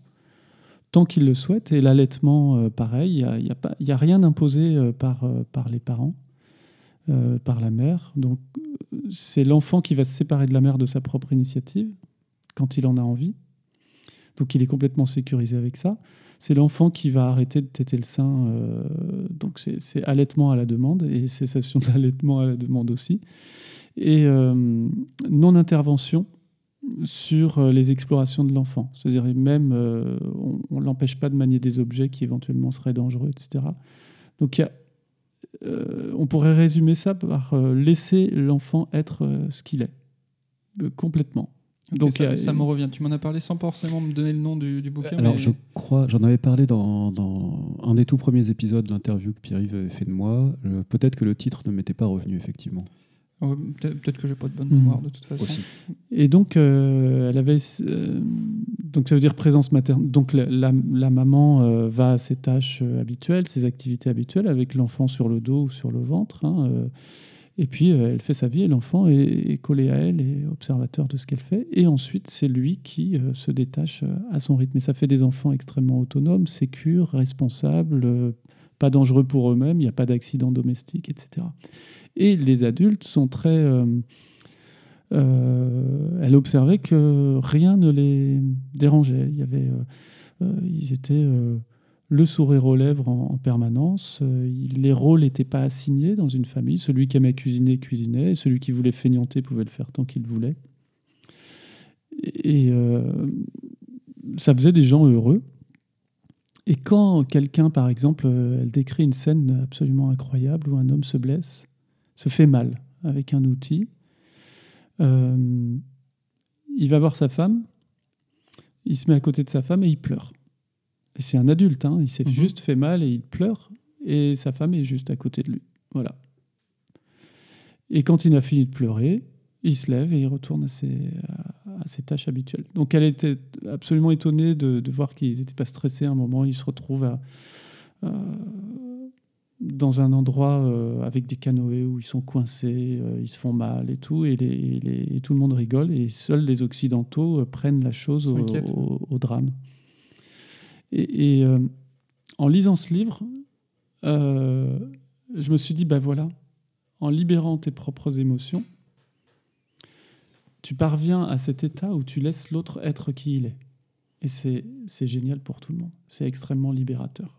tant qu'il le souhaite. Et l'allaitement, euh, pareil, il n'y a, a rien imposé euh, par, euh, par les parents, euh, par la mère. Donc, euh, c'est l'enfant qui va se séparer de la mère de sa propre initiative quand il en a envie. Donc, il est complètement sécurisé avec ça. C'est l'enfant qui va arrêter de téter le sein. euh, donc, c'est allaitement à la demande et cessation de l'allaitement à la demande aussi. Et euh, non-intervention sur euh, les explorations de l'enfant. C'est-à-dire même, on ne l'empêche pas de manier des objets qui éventuellement seraient dangereux, etc. Donc il y a- euh, on pourrait résumer ça par euh, laisser l'enfant être euh, ce qu'il est, Euh, complètement. Donc, ça, ça me revient. Tu m'en as parlé sans forcément me donner le nom du, du bouquin. Alors, mais- je crois, j'en avais parlé dans, dans un des tout premiers épisodes de l'interview que Pierre-Yves avait fait de moi. Peut-être que le titre ne m'était pas revenu, effectivement. Peut-être que j'ai pas de bonne Mhm. mémoire de toute façon. Aussi. Et donc, euh, elle avait, euh, donc ça veut dire présence maternelle. Donc la, la- la maman euh, va à ses tâches habituelles, ses activités habituelles, avec l'enfant sur le dos ou sur le ventre. hein, euh, et puis euh, elle fait sa vie et l'enfant est, est collé à elle et observateur de ce qu'elle fait. Et ensuite, c'est lui qui euh, se détache à son rythme. Et ça fait des enfants extrêmement autonomes, sécures, responsables, euh, pas dangereux pour eux-mêmes, il n'y a pas d'accident domestique, etc. Et les adultes sont très... euh, euh, elle observait que rien ne les dérangeait. Il y avait, euh, ils étaient le sourire aux lèvres en, en permanence. Les rôles n'étaient pas assignés dans une famille. Celui qui aimait cuisiner, cuisinait. Celui qui voulait feignanter pouvait le faire tant qu'il voulait. Et ça faisait des gens heureux. Et quand quelqu'un, par exemple, elle décrit une scène absolument incroyable où un homme se blesse, se fait mal avec un outil, euh, il va voir sa femme, il se met à côté de sa femme et il pleure. Et c'est un adulte, hein, il s'est Mhm. juste fait mal et il pleure, et sa femme est juste à côté de lui. Voilà. Et quand il a fini de pleurer, il se lève et il retourne à ses, à, à ses tâches habituelles. Donc elle était absolument étonnée de, de voir qu'ils n'étaient pas stressés à un moment. Ils se retrouvent à, à- dans un endroit euh, avec des canoës où ils sont coincés, euh, ils se font mal et tout, et, les- et les- et tout le monde rigole, et seuls les Occidentaux euh, prennent la chose au, S'inquiètent. au- au drame. Et, et, en lisant ce livre, je me suis dit, ben voilà, en libérant tes propres émotions, tu parviens à cet état où tu laisses l'autre être qui il est. Et c'est génial pour tout le monde. C'est extrêmement libérateur.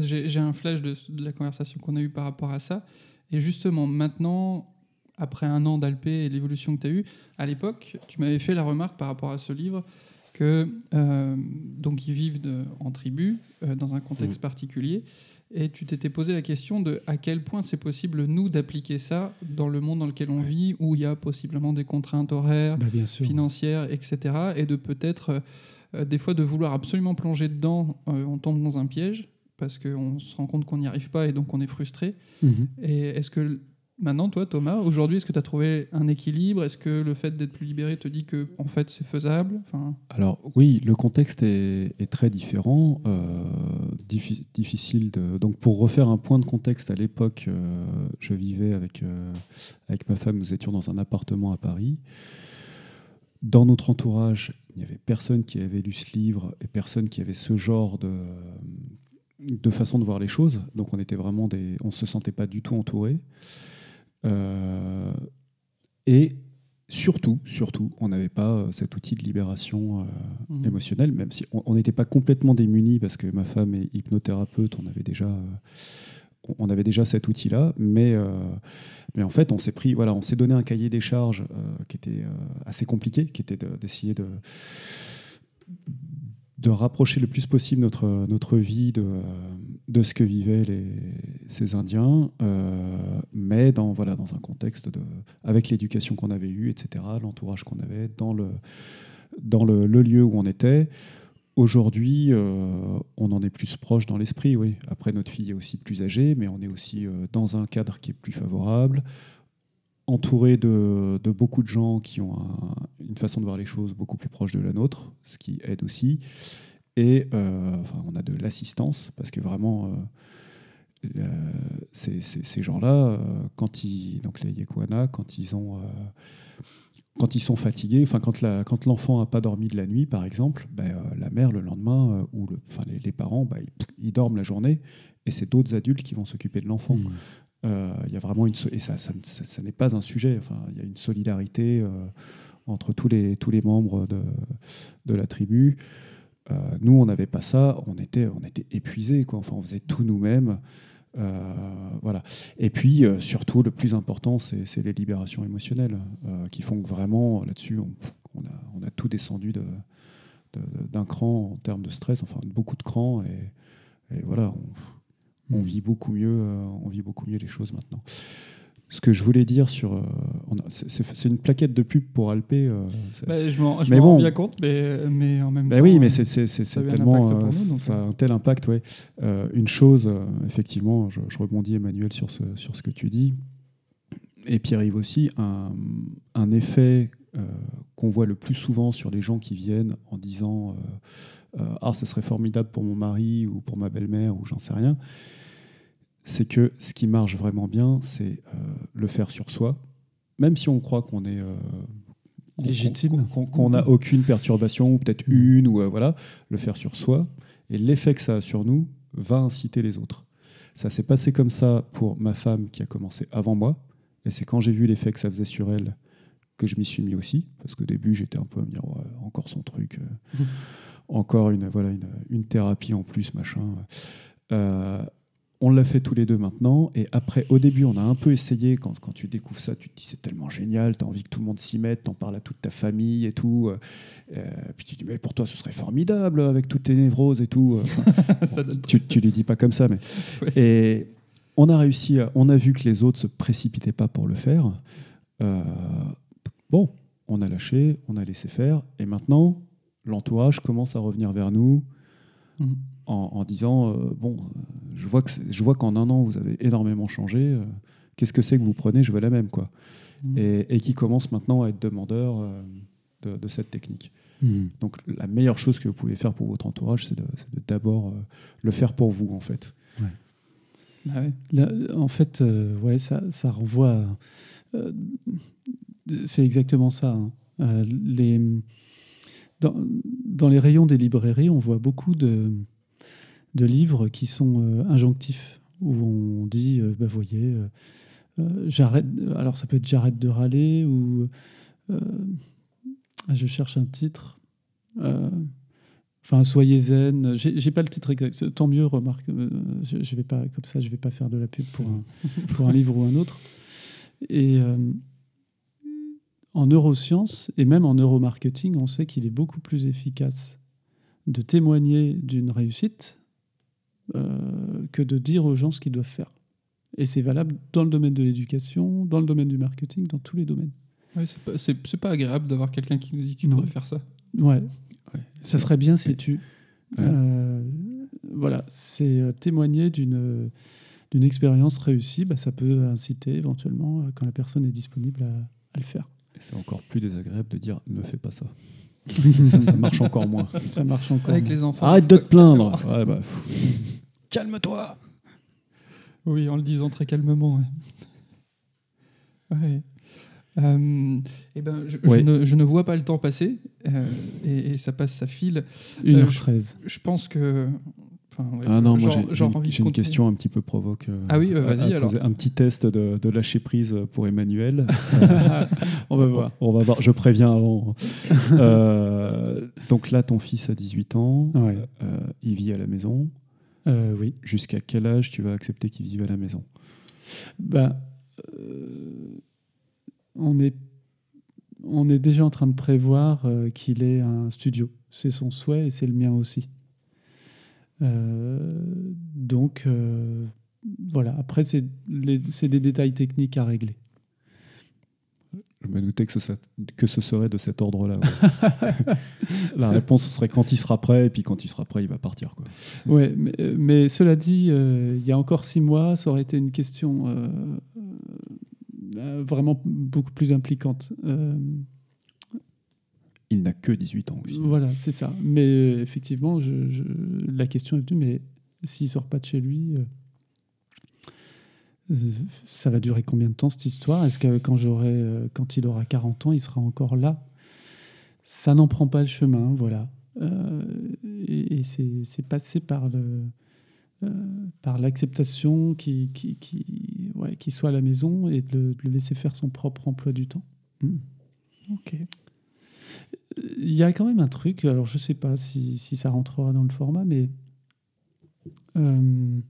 J'ai un flash de, de la conversation qu'on a eue par rapport à ça. Et justement, maintenant, après un an d'Alpé et l'évolution que tu as eue, à l'époque, tu m'avais fait la remarque par rapport à ce livre que euh, donc ils vivent de- en tribu euh, dans un contexte particulier. Et tu t'étais posé la question de à quel point c'est possible, nous, d'appliquer ça dans le monde dans lequel on vit, où il y a possiblement des contraintes horaires, Bah, bien sûr. financières, etc. Et de peut-être, euh, des fois, de vouloir absolument plonger dedans, on tombe dans un piège parce qu'on se rend compte qu'on n'y arrive pas et donc on est frustré. Mhm. Et est-ce que maintenant, toi, Thomas, aujourd'hui, est-ce que tu as trouvé un équilibre? Est-ce que le fait d'être plus libéré te dit que en fait c'est faisable? Enfin, Alors oui, le contexte est, est très différent, euh, diffi- difficile de. Donc pour refaire un point de contexte, à l'époque, euh, je vivais avec euh, avec ma femme, nous étions dans un appartement à Paris. Dans notre entourage, il n'y avait personne qui avait lu ce livre et personne qui avait ce genre de de façon de voir les choses. Donc on était vraiment des, on se sentait pas du tout entouré. Euh, et surtout, surtout, on n'avait pas euh, cet outil de libération euh, Mhm. émotionnelle, même si on n'était pas complètement démunis parce que ma femme est hypnothérapeute, on avait déjà, euh, on- avait déjà cet outil-là, mais, mais en fait, on s'est pris, voilà, on s'est donné un cahier des charges qui était assez compliqué, qui était de- d'essayer de, de rapprocher le plus possible notre, notre vie de, de ce que vivaient les, ces Indiens, euh, mais dans, voilà, dans un contexte de, avec l'éducation qu'on avait eue, etc., l'entourage qu'on avait, dans le, dans le, le lieu où on était. Aujourd'hui, euh, on en est plus proche dans l'esprit, oui. Après, notre fille est aussi plus âgée, mais on est aussi euh, dans un cadre qui est plus favorable, entouré de, beaucoup de gens qui ont un- une façon de voir les choses beaucoup plus proche de la nôtre, ce qui aide aussi. Et euh, enfin, on a de l'assistance, parce que vraiment, euh, ces, gens-là, euh, quand ils, donc les Yekuana, quand ils sont fatigués, enfin quand l'enfant n'a pas dormi de la nuit, par exemple, ben, la mère le lendemain ou les, parents, ben, ils, dorment la journée, et c'est d'autres adultes qui vont s'occuper de l'enfant. Mhm. Euh, Il y a vraiment une et ça, n'est pas un sujet. Enfin, il y a une solidarité euh, entre tous les tous les membres de, de la tribu. Euh, nous, on n'avait pas ça. On était on était épuisés. Quoi. Enfin, on faisait tout nous-mêmes. Euh, voilà. Et puis, euh, surtout, le plus important, c'est les libérations émotionnelles euh, qui font que vraiment, là-dessus, on, a, on a tout descendu de- de- de- d'un cran en termes de stress, enfin, beaucoup de crans. Et, voilà, on vit beaucoup mieux, euh, on vit beaucoup mieux les choses maintenant. Ce que je voulais dire sur, euh, c'est- une plaquette de pub pour Alpé. euh, bah, Je m'en m'en rends bon. bien compte, mais, mais en même bah temps. oui, mais c'est un tellement, nous, ça a un tel impact, ouais. Euh, une chose, effectivement, je, je rebondis Emmanuel sur ce, sur ce que tu dis, et Pierre-Yves aussi, un, un effet euh, qu'on voit le plus souvent sur les gens qui viennent en disant euh, ah ce serait formidable pour mon mari ou pour ma belle-mère ou j'en sais rien, c'est que ce qui marche vraiment bien, c'est euh, le faire sur soi, même si on croit qu'on est euh, Légitime. qu'on- qu'on n'a aucune perturbation ou peut-être une ou euh, voilà, le faire sur soi. Et l'effet que ça a sur nous va inciter les autres. Ça s'est passé comme ça pour ma femme qui a commencé avant moi. Et c'est quand j'ai vu l'effet que ça faisait sur elle que je m'y suis mis aussi. Parce qu'au début j'étais un peu à me dire Ouais, encore son truc euh, encore une voilà une, une thérapie en plus machin Euh, on l'a fait tous les deux maintenant. Et après, au début, on a un peu essayé. Quand, quand tu découvres ça, tu te dis c'est tellement génial. Tu as envie que tout le monde s'y mette. Tu en parles à toute ta famille et tout. Euh, puis tu dis mais pour toi, ce serait formidable avec toutes tes névroses et tout. Enfin, Ça donne- tu, tu lui dis pas comme ça, mais. Ouais. Et on a réussi. à- on a vu que les autres se précipitaient pas pour le faire. Euh, bon, on a lâché, on a laissé faire. Et maintenant, l'entourage commence à revenir vers nous Mhm. en, en disant euh, bon, euh, je vois que je vois qu'en un an vous avez énormément changé. euh, Qu'est-ce que c'est que vous prenez? Je veux la même quoi. Mhm. Et, et qui commence maintenant à être demandeur euh, de, de cette technique. Mhm. Donc la meilleure chose que vous pouvez faire pour votre entourage, c'est de, d'abord euh, le faire pour vous en fait. Ah ouais. Là, en fait, euh, ouais, ça, ça renvoie. à- euh, c'est exactement ça. hein. Euh, les, dans, les rayons des librairies, on voit beaucoup de, livres qui sont euh, injonctifs, où on dit, euh, bah, voyez, euh, j'arrête. Alors, ça peut être j'arrête de râler ou euh, je cherche un titre. Enfin, soyez zen. J'ai pas le titre exact. Tant mieux, remarque. je, vais pas comme ça. Je vais pas faire de la pub pour un, livre ou un autre. Et en neurosciences et même en neuromarketing, on sait qu'il est beaucoup plus efficace de témoigner d'une réussite euh, que de dire aux gens ce qu'ils doivent faire. Et c'est valable dans le domaine de l'éducation, dans le domaine du marketing, dans tous les domaines. Ouais, c'est pas, c'est- c'est pas agréable d'avoir quelqu'un qui nous dit tu devrais faire ça. Ouais, Ouais. ça serait bien si tu. Ouais. Euh, voilà, c'est euh, témoigner d'une d'une expérience réussie. Bah, ça peut inciter éventuellement, quand la personne est disponible, à, à le faire. C'est encore plus désagréable de dire ne fais pas ça. ça, ça marche encore moins. Ça marche encore. Avec mieux. les enfants. Arrête de te plaindre. Ouais, bah. Calme-toi. Oui, en le disant très calmement. Ouais. Ouais. Euh, eh ben, je, ne, je ne vois pas le temps passer euh, et, et ça passe, ça file. 1h13. Je pense que. Enfin, ouais, Ah non, moi genre- j'ai- envie une question un petit peu provoque. euh, Ah oui, euh, vas-y, alors. Un petit test de, de lâcher prise pour Emmanuel. On va voir. On va voir. Je préviens avant. Euh, donc là, ton fils a 18 ans. Ouais. Euh, il vit à la maison. Euh, oui. Jusqu'à quel âge tu vas accepter qu'il vive à la maison? Euh, on, est, on est déjà en train de prévoir euh, qu'il ait un studio. C'est son souhait et c'est le mien aussi. Euh, donc, euh, voilà. Après, c'est des détails techniques à régler. Je me doutais que ce, sa- que ce serait de cet ordre-là. ouais. La réponse serait quand il sera prêt, et puis quand il sera prêt, il va partir. Quoi. Ouais, mais, mais cela dit, euh, il y a encore six mois, ça aurait été une question euh, euh, vraiment beaucoup plus impliquante. Il n'a que 18 ans aussi. Voilà, c'est ça. Mais euh, effectivement, je, je- la question est venue, mais s'il sort pas de chez lui, euh, euh, ça va durer combien de temps cette histoire? Est-ce que quand, j'aurai, euh, quand il aura 40 ans, il sera encore là? Ça n'en prend pas le chemin, voilà. Euh, et et c'est, c'est passé par le... euh, par l'acceptation qu'il qui, qui, ouais, qu'il soit à la maison et de le, de le laisser faire son propre emploi du temps. Mm. Ok. Il y a quand même un truc, alors je sais pas si, si ça rentrera dans le format, mais euh,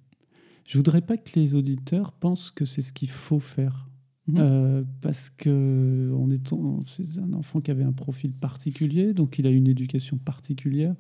je voudrais pas que les auditeurs pensent que c'est ce qu'il faut faire. Mhm. Euh, parce que on est, on- c'est un enfant qui avait un profil particulier, donc il a une éducation particulière.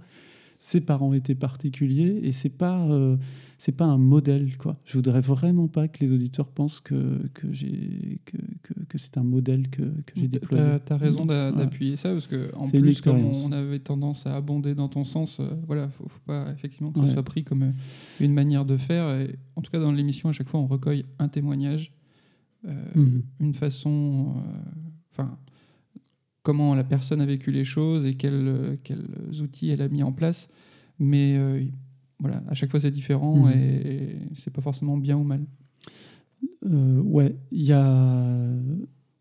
Ses parents étaient particuliers et c'est pas euh, c'est pas un modèle quoi. Je voudrais vraiment pas que les auditeurs pensent que que j'ai que, que, que c'est un modèle que, que j'ai déployé. Tu as raison Ouais. d'appuyer ça parce que en plus comme on avait tendance à abonder dans ton sens, euh, voilà, faut, faut pas effectivement que ce Ouais. soit pris comme euh, une manière de faire. Et, en tout cas dans l'émission à chaque fois on recueille un témoignage, euh, Mhm. une façon, enfin comment la personne a vécu les choses et quels, euh, quels outils elle a mis en place. Mais euh, voilà, à chaque fois c'est différent Mhm. et c'est pas forcément bien ou mal. Euh, ouais, il y a,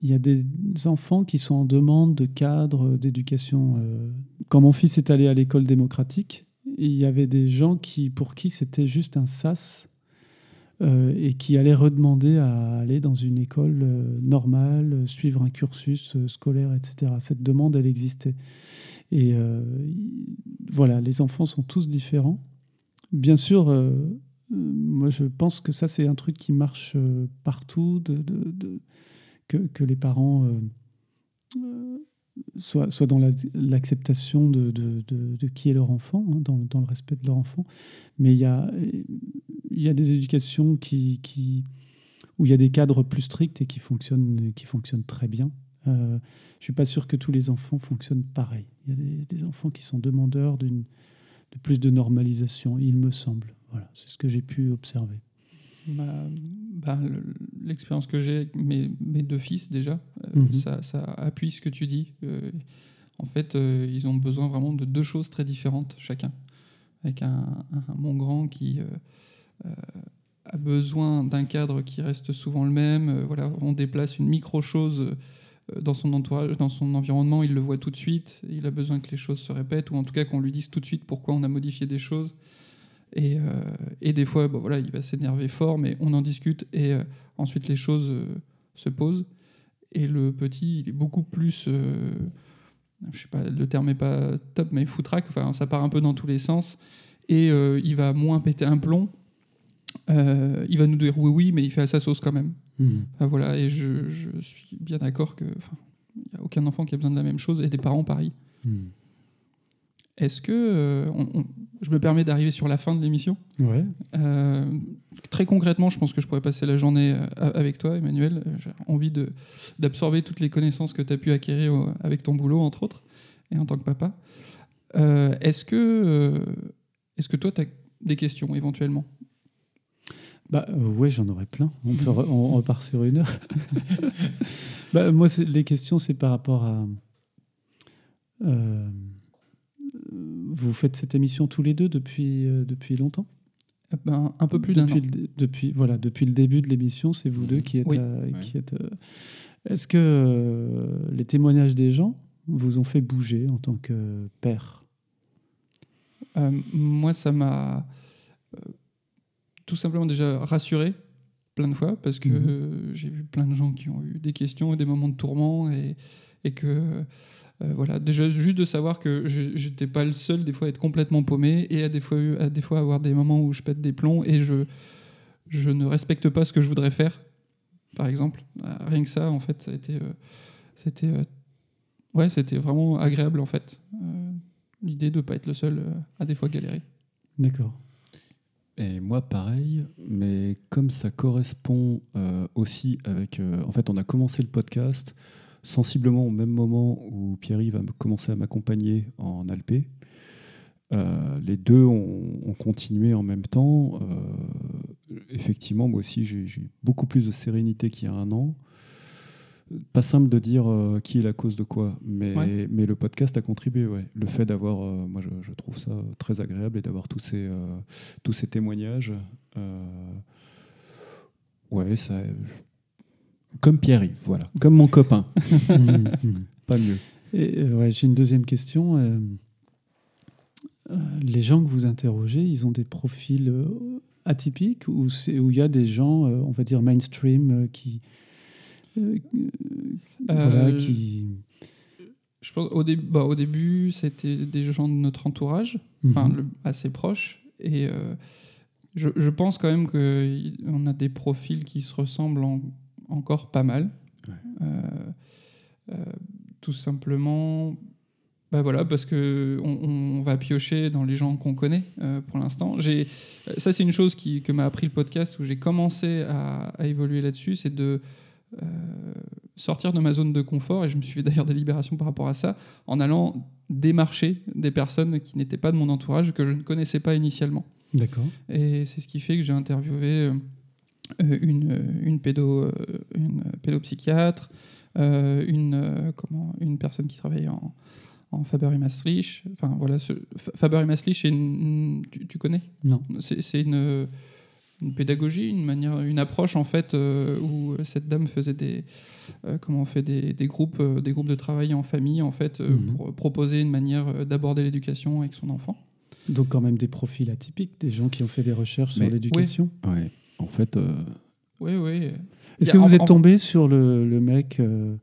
y a des enfants qui sont en demande de cadre d'éducation. euh. Quand mon fils est allé à l'école démocratique, il y avait des gens qui, pour qui c'était juste un sas euh, et qui allaient redemander à aller dans une école euh, normale, euh, suivre un cursus scolaire, etc. Cette demande, elle existait. Et voilà, les enfants sont tous différents. Bien sûr, moi, je pense que ça, c'est un truc qui marche partout, que les parents soient, soient dans la- l'acceptation de, de- de- qui est leur enfant, hein, dans, dans le respect de leur enfant. Mais il y a, y a des éducations qui, qui, où il y a des cadres plus stricts et qui fonctionnent, qui fonctionnent très bien. Euh, je suis pas sûr que tous les enfants fonctionnent pareil. Il y a des, des enfants qui sont demandeurs de plus de normalisation, il me semble. Voilà, c'est ce que j'ai pu observer. Bah, le- L'expérience que j'ai avec mes, mes deux fils, déjà, euh, Mhm. ça, ça appuie ce que tu dis. Euh, en fait, euh, ils ont besoin vraiment de deux choses très différentes, chacun. Avec un, un- mon grand qui a besoin d'un cadre qui reste souvent le même. Voilà, on déplace une micro-chose euh, dans son entourage, dans son environnement, il le voit tout de suite. Il a besoin que les choses se répètent, ou en tout cas qu'on lui dise tout de suite pourquoi on a modifié des choses. Et, euh, et des fois, bon, voilà, il va s'énerver fort, mais on en discute, et euh, ensuite les choses euh, se posent. Et le petit, il est beaucoup plus... je sais pas, le terme est pas top, mais foutraque, enfin, ça part un peu dans tous les sens. Et il va moins péter un plomb. Euh, il va nous dire oui, oui, mais il fait à sa sauce quand même. Enfin, voilà, et je, je suis bien d'accord que, il n'y a aucun enfant qui a besoin de la même chose, et des parents pareil. Mhm. Est-ce que, euh, on- on- je me permets d'arriver sur la fin de l'émission. Ouais. Euh, très concrètement, je pense que je pourrais passer la journée euh, avec toi, Emmanuel. J'ai envie d'absorber toutes les connaissances que tu as pu acquérir euh, avec ton boulot, entre autres, et en tant que papa. Euh, Est-ce que, est-ce que toi, tu as des questions éventuellement? Bah euh, ouais, j'en aurais plein. On, peut re- on, repart sur une heure. bah, moi, les questions, c'est par rapport à. euh, vous faites cette émission tous les deux depuis, euh, depuis longtemps? Eh ben, Un peu plus d'un depuis an. le, dé- depuis, voilà, depuis le début de l'émission, c'est vous Mhm. deux qui êtes. Oui. euh, Ouais. êtes, euh, Est-ce que euh, les témoignages des gens vous ont fait bouger en tant que père? Euh, moi, ça m'a tout simplement déjà rassuré plein de fois parce que Mhm. j'ai vu plein de gens qui ont eu des questions et des moments de tourment et, et que euh, voilà déjà juste de savoir que je j'étais pas le seul des fois à être complètement paumé et à des fois à des fois avoir des moments où je pète des plombs et je je ne respecte pas ce que je voudrais faire par exemple Euh, rien que ça en fait ça a été euh, c'était euh, ouais c'était vraiment agréable en fait Euh, l'idée de pas être le seul euh, à des fois galérer D'accord. Et moi, pareil, mais comme ça correspond euh, aussi avec... euh, en fait, on a commencé le podcast sensiblement au même moment où Pierre-Yves a commencé à m'accompagner en Alpé. Euh, les deux ont, ont continué en même temps. Euh, effectivement, moi aussi, j'ai eu beaucoup plus de sérénité qu'il y a un an. Pas simple de dire euh, qui est la cause de quoi, mais, Ouais. mais le podcast a contribué. Ouais. Le fait d'avoir, euh, moi je, je trouve ça très agréable et d'avoir tous ces, tous ces témoignages. ouais, ça. Comme Pierre-Yves, voilà. Comme mon copain. Pas mieux. Et, euh, ouais, J'ai une deuxième question. Euh, euh, les gens que vous interrogez, ils ont des profils euh, atypiques ou c'est- où il y a des gens, euh, on va dire mainstream, euh, qui, euh, euh, voilà, qui. Je pense au, début bah, au début, c'était des gens de notre entourage, enfin Mhm. le- assez proches, et euh, je, je pense quand même qu'on a des profils qui se ressemblent en- encore pas mal. Ouais. Euh, euh, tout simplement, bah voilà, parce que on, on va piocher dans les gens qu'on connaît euh, pour l'instant. J'ai, ça c'est une chose qui, que m'a appris le podcast où j'ai commencé à, à évoluer là-dessus, c'est de euh, sortir de ma zone de confort, et je me suis fait d'ailleurs des libérations par rapport à ça, en allant démarcher des personnes qui n'étaient pas de mon entourage, que je ne connaissais pas initialement. D'accord. Et c'est ce qui fait que j'ai interviewé une, euh, une, pédo, euh, une pédopsychiatre, euh, une, euh, comment, une personne qui travaille en, en Faber et Maastricht. Enfin, voilà, ce, Fa- Faber et Maastricht, c'est une, une- tu, tu connais? Non. C'est une, une pédagogie, une manière, une approche en fait euh, où cette dame faisait des, euh, comment on fait des, des groupes, euh, des groupes de travail en famille en fait euh, Mhm. pour proposer une manière euh, d'aborder l'éducation avec son enfant. Donc quand même des profils atypiques, des gens qui ont fait des recherches Mais- sur l'éducation. Ouais. En fait, euh, Oui, oui. Est-ce que vous en- êtes tombé sur le, le mec euh,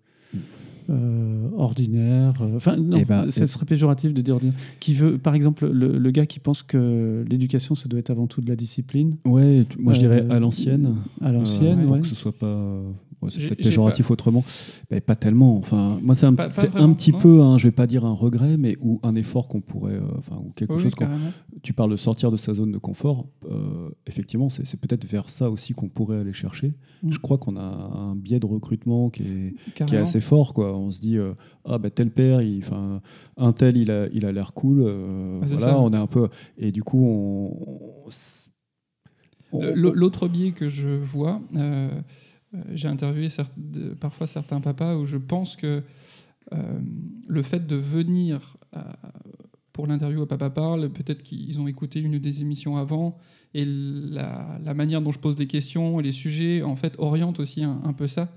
euh, ordinaire euh, Enfin, non, Eh ben, ça euh, serait péjoratif de dire ordinaire. Qui veut, par exemple, le, le gars qui pense que l'éducation, ça doit être avant tout de la discipline, ouais, tu- moi je dirais à l'ancienne. à l'ancienne, Euh, pour ouais. que ce soit pas. ouais, c'est peut-être péjoratif autrement. Mais pas tellement. Enfin, moi, c'est un, Pas- pas c'est un vraiment, petit peu, hein, je vais pas dire un regret, mais ou un effort qu'on pourrait. euh, Enfin, ou quelque Oui, chose carrément. Tu parles de sortir de sa zone de confort. euh, effectivement, c'est peut-être vers ça aussi qu'on pourrait aller chercher. Mm. Je crois qu'on a un biais de recrutement qui est, qui est assez fort. Quoi. On se dit, euh, ah bah tel père, il, un tel, il a il a l'air cool. euh, Ah, voilà, ça. on est un peu. Et du coup, on. on- on- l'au- L'autre biais que je vois, euh, j'ai interviewé certes- parfois certains papas où je pense que le fait de venir à- pour l'interview à Papa Parle, peut-être qu'ils ont écouté une des émissions avant, et la, la manière dont je pose des questions et les sujets, en fait, orientent aussi un, un peu ça.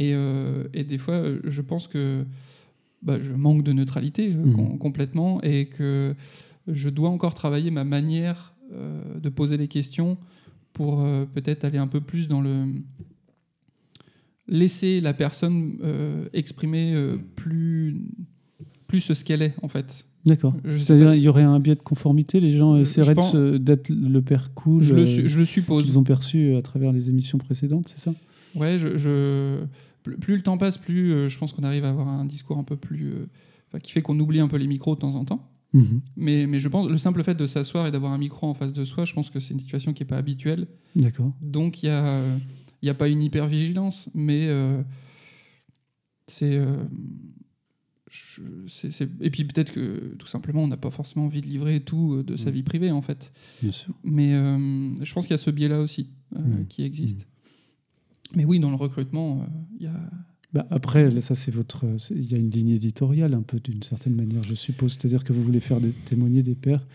Et, euh, et des fois, je pense que bah, je manque de neutralité euh, com- complètement, et que je dois encore travailler ma manière euh, de poser les questions pour euh, peut-être aller un peu plus dans le laisser la personne euh, exprimer plus plus ce qu'elle est en fait. D'accord. C'est-à-dire pas. il y aurait un biais de conformité, les gens essaieraient d'être le père cool Je le, je le suppose. qu'ils ont perçu à travers les émissions précédentes, c'est ça? Ouais, je, je- plus, le temps passe, plus euh, je pense qu'on arrive à avoir un discours un peu plus euh, enfin, qui fait qu'on oublie un peu les micros de temps en temps. Mhm. Mais, mais je pense le simple fait de s'asseoir et d'avoir un micro en face de soi, je pense que c'est une situation qui est pas habituelle. D'accord. Donc il y a y a pas une hyper vigilance, mais euh, c'est euh, c'est- et puis peut-être que tout simplement on n'a pas forcément envie de livrer tout de sa Mm. vie privée en fait. Bien sûr. Mais euh, je pense qu'il y a ce biais-là aussi qui existe. Mais oui, dans le recrutement, euh, il y a Bah, après, là, ça, c'est votre. Il y a une ligne éditoriale, un peu d'une certaine manière, je suppose. C'est-à-dire que vous voulez faire des, témoigner des pères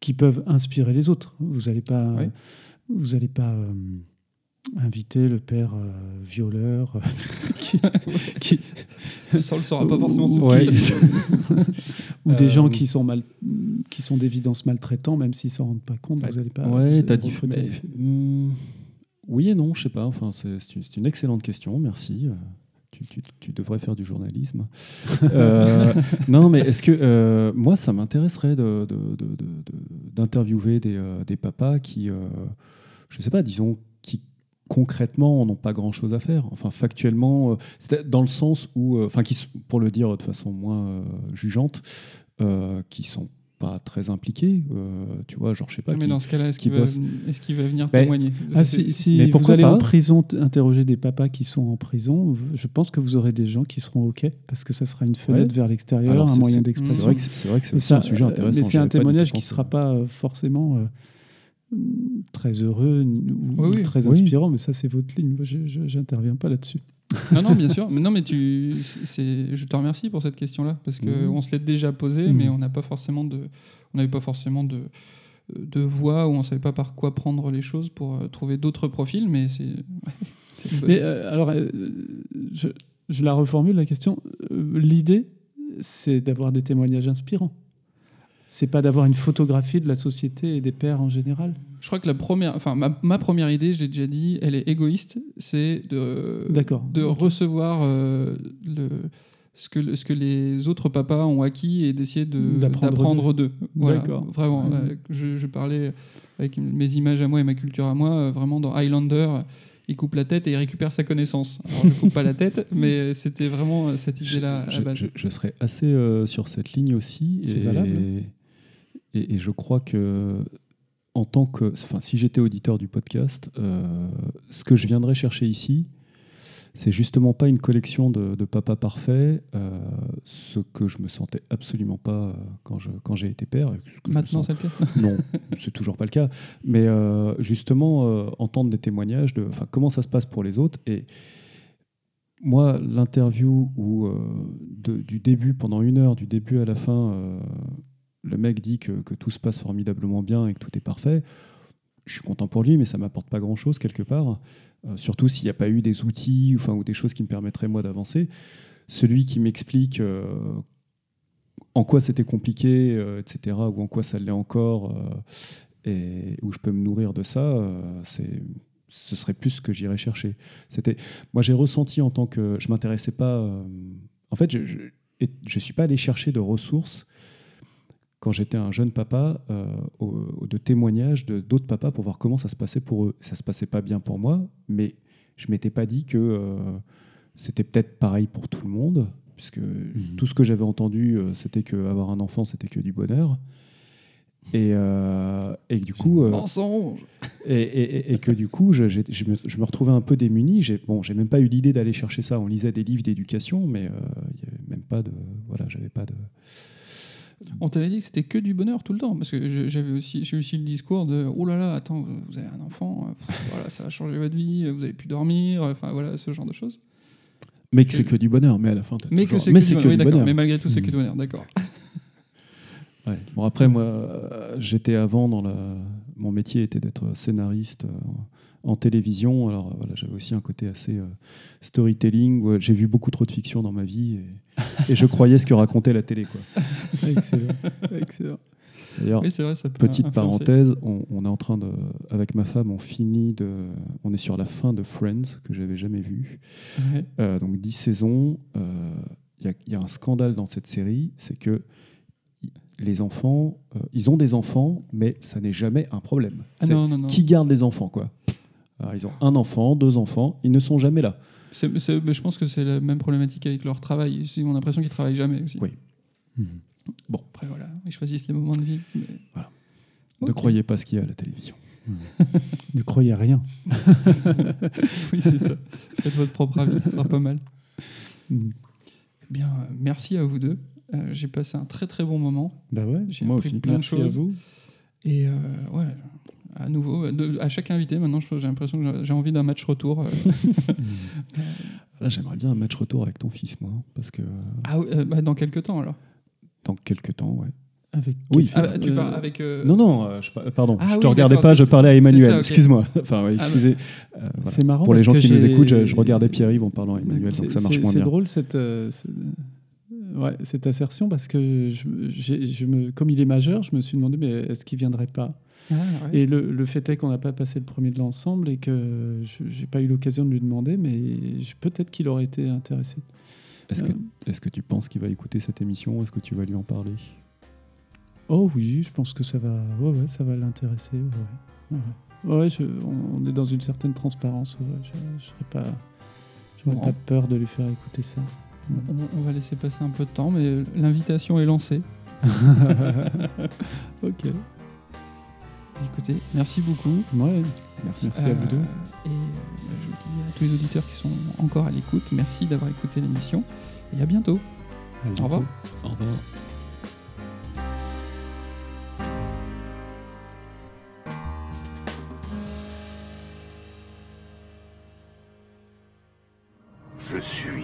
qui peuvent inspirer les autres. Vous n'allez pas. Oui. Vous allez pas. euh, inviter le père euh, violeur euh, qui, qui- ça on le saura pas forcément tout de Ouais. suite. ou des Euh, gens qui sont mal qui sont d'évidence maltraitants même s'ils s'en rendent pas compte Bah, vous allez pas Ouais, t'as dit. Oui et non, je sais pas. Enfin, c'est une, une excellente question. Merci. Euh, Tu, tu- tu devrais faire du journalisme. Euh, non, mais est-ce que euh, moi, ça m'intéresserait de- de- de- de- de- d'interviewer des, euh, des papas qui, je sais pas, disons, qui concrètement n'ont pas grand-chose à faire. Enfin, factuellement, dans le sens où, enfin, qui, pour le dire de façon moins jugeante, qui sont pas très impliqués. euh, tu vois, genre, je sais pas. Mais qui- dans ce cas-là, est-ce qui qu'il va, bosse. est-ce qu'il va venir Ben, témoigner Ah, si, si mais vous pourquoi allez pas en prison interroger des papas qui sont en prison, je pense que vous aurez des gens qui seront OK parce que ça sera une fenêtre vers l'extérieur, un moyen d'expression. C'est vrai que c'est vrai que ça, un sujet euh, intéressant. Mais c'est un témoignage qui ne sera pas euh, forcément euh, très heureux ou Oui, oui. très Oui. inspirant, mais ça, c'est votre ligne. Je- j'interviens pas là-dessus. Non, non, bien sûr. Mais non, mais tu, c'est, je te remercie pour cette question-là parce que Mhm. on se l'est déjà posée, Mhm. mais on n'a pas forcément de, on n'avait pas forcément de, de voie ou on savait pas par quoi prendre les choses pour euh, trouver d'autres profils. Mais c'est, ouais, Mais euh, alors, euh, je, je la reformule la question. L'idée, c'est d'avoir des témoignages inspirants. C'est pas d'avoir une photographie de la société et des pères en général? Je crois que la première, enfin ma, ma première idée, j'ai déjà dit, elle est égoïste, c'est de, D'accord. de recevoir euh, le, ce, que, ce que les autres papas ont acquis et d'essayer de- D'apprendre d'eux. Voilà, D'accord. Vraiment, Ouais. euh, je, je parlais avec mes images à moi et ma culture à moi, euh, vraiment dans Highlander. Il coupe la tête et il récupère sa connaissance. Alors, je coupe pas la tête, mais c'était vraiment cette idée-là à la je, base. je- je serais assez euh, sur cette ligne aussi. C'est valable. Et, et je crois que, en tant que. Enfin, si j'étais auditeur du podcast, euh, ce que je viendrais chercher ici, c'est justement pas une collection de, de papas parfaits, euh, ce que je me sentais absolument pas euh, quand je- quand j'ai été père. ce Maintenant, c'est le cas. non, c'est toujours pas le cas. Mais euh, justement, euh, entendre des témoignages de enfin, comment ça se passe pour les autres. Et moi, l'interview où, de- du début, pendant une heure, du début à la fin, le mec dit que, tout se passe formidablement bien et que tout est parfait. Je suis content pour lui, mais ça m'apporte pas grand-chose quelque part. Euh, surtout s'il n'y a pas eu des outils ou des choses qui me permettraient, moi, d'avancer. Celui qui m'explique euh, en quoi c'était compliqué, euh, etc., ou en quoi ça l'est encore, et où je peux me nourrir de ça, ce serait plus ce que j'irais chercher. C'était, moi, j'ai ressenti en tant que, je m'intéressais pas, en fait, je, je suis pas allé chercher de ressources quand j'étais un jeune papa, euh, au- de témoignages de d'autres papas pour voir comment ça se passait pour eux. Ça se passait pas bien pour moi, mais je m'étais pas dit que euh, c'était peut-être pareil pour tout le monde, puisque tout ce que j'avais entendu, euh, c'était que avoir un enfant, c'était que du bonheur. Et, euh, et que du coup, euh, Mensonge et, et- et que du coup, je, je me, je me retrouvais un peu démuni. J'ai, bon, j'ai même pas eu l'idée d'aller chercher ça. On lisait des livres d'éducation, mais euh, il y avait même pas de, voilà, j'avais pas de. On t'avait dit que c'était que du bonheur tout le temps, parce que j'avais aussi, j'ai aussi le discours de oh là là, attends, vous avez un enfant, euh, pff, voilà, ça va changer votre vie, vous avez pu dormir, enfin voilà, ce genre de choses. Mais que c'est que du bonheur. Mais à la fin, t'as Mais toujours- que c'est que, que bonheur, oui, du d'accord, bonheur. mais malgré tout, c'est que du bonheur, d'accord. Ouais. Bon, après, moi, euh, j'étais avant dans la. Mon métier était d'être scénariste euh, en télévision. Alors euh, voilà, j'avais aussi un côté assez euh, storytelling. J'ai vu beaucoup trop de fiction dans ma vie et, et je croyais ce que racontait la télé. Quoi. Excellent. Excellent. D'ailleurs, Oui, petite influencer. parenthèse, on, on est en train de, avec ma femme, on finit de, on est sur la fin de Friends que j'avais jamais vu. Ouais. Euh, donc 10 saisons. euh, Il y, a- il y a un scandale dans cette série, c'est que les enfants, euh, ils ont des enfants, mais ça n'est jamais un problème. Ah C'est non, non, non. Qui garde les enfants, quoi Alors, Ils ont un enfant, deux enfants, ils ne sont jamais là. Je pense que c'est la même problématique avec leur travail. Ils ont l'impression qu'ils travaillent jamais aussi. Oui. Bon, après voilà, ils choisissent les moments de vie. mais- Ne croyez pas ce qu'il y a à la télévision. Ne croyez à rien. oui, c'est ça. Faites votre propre avis, ça sera pas mal. Mm. Eh Bien, merci à vous deux. Euh, J'ai passé un très très bon moment. Bah ouais. J'ai Moi appris aussi. plein Merci de à choses. vous. Et euh, ouais, à nouveau, de- à chaque invité, maintenant, j'ai l'impression que j'ai- envie d'un match retour. euh. Là, j'aimerais bien un match retour avec ton fils, moi, parce que ah, euh, bah, dans quelques temps alors. dans quelques temps, ouais. Avec Oui, Ah, tu Euh, parles avec. euh, Non, non, euh, je, pa- pardon, Ah je oui, te regardais pas, je parlais à Emmanuel. c'est. Excuse-moi. Enfin, ouais, Ah, excusez. Euh, voilà. C'est marrant Pour les gens qui nous écoutent, je, je regardais Pierre-Yves en parlant à Emmanuel, C'est- donc ça marche c'est- moins C'est bien. drôle cette, euh, ce- ouais, cette assertion parce que je me, comme il est majeur, je me suis demandé mais est-ce qu'il viendrait pas? Ah, ouais. Et le, le fait est qu'on n'a pas passé le premier de l'ensemble et que je j'ai pas eu l'occasion de lui demander, mais peut-être qu'il aurait été intéressé. Est-ce que, Euh, est-ce que tu penses qu'il va écouter cette émission Est-ce que tu vas lui en parler? Oh oui, je pense que ça va, ouais, ouais, ça va l'intéresser. Ouais, ouais. Ouais, je- on, on est dans une certaine transparence. ouais, je serais pas, j'aurais Bon. pas peur de lui faire écouter ça. On, on va laisser passer un peu de temps, mais l'invitation est lancée. ok. Écoutez, merci beaucoup. Ouais. Merci. Merci à vous deux. Et euh, je dis à tous les auditeurs qui sont encore à l'écoute, merci d'avoir écouté l'émission et à bientôt. À Au revoir. bientôt. Au revoir. Je suis.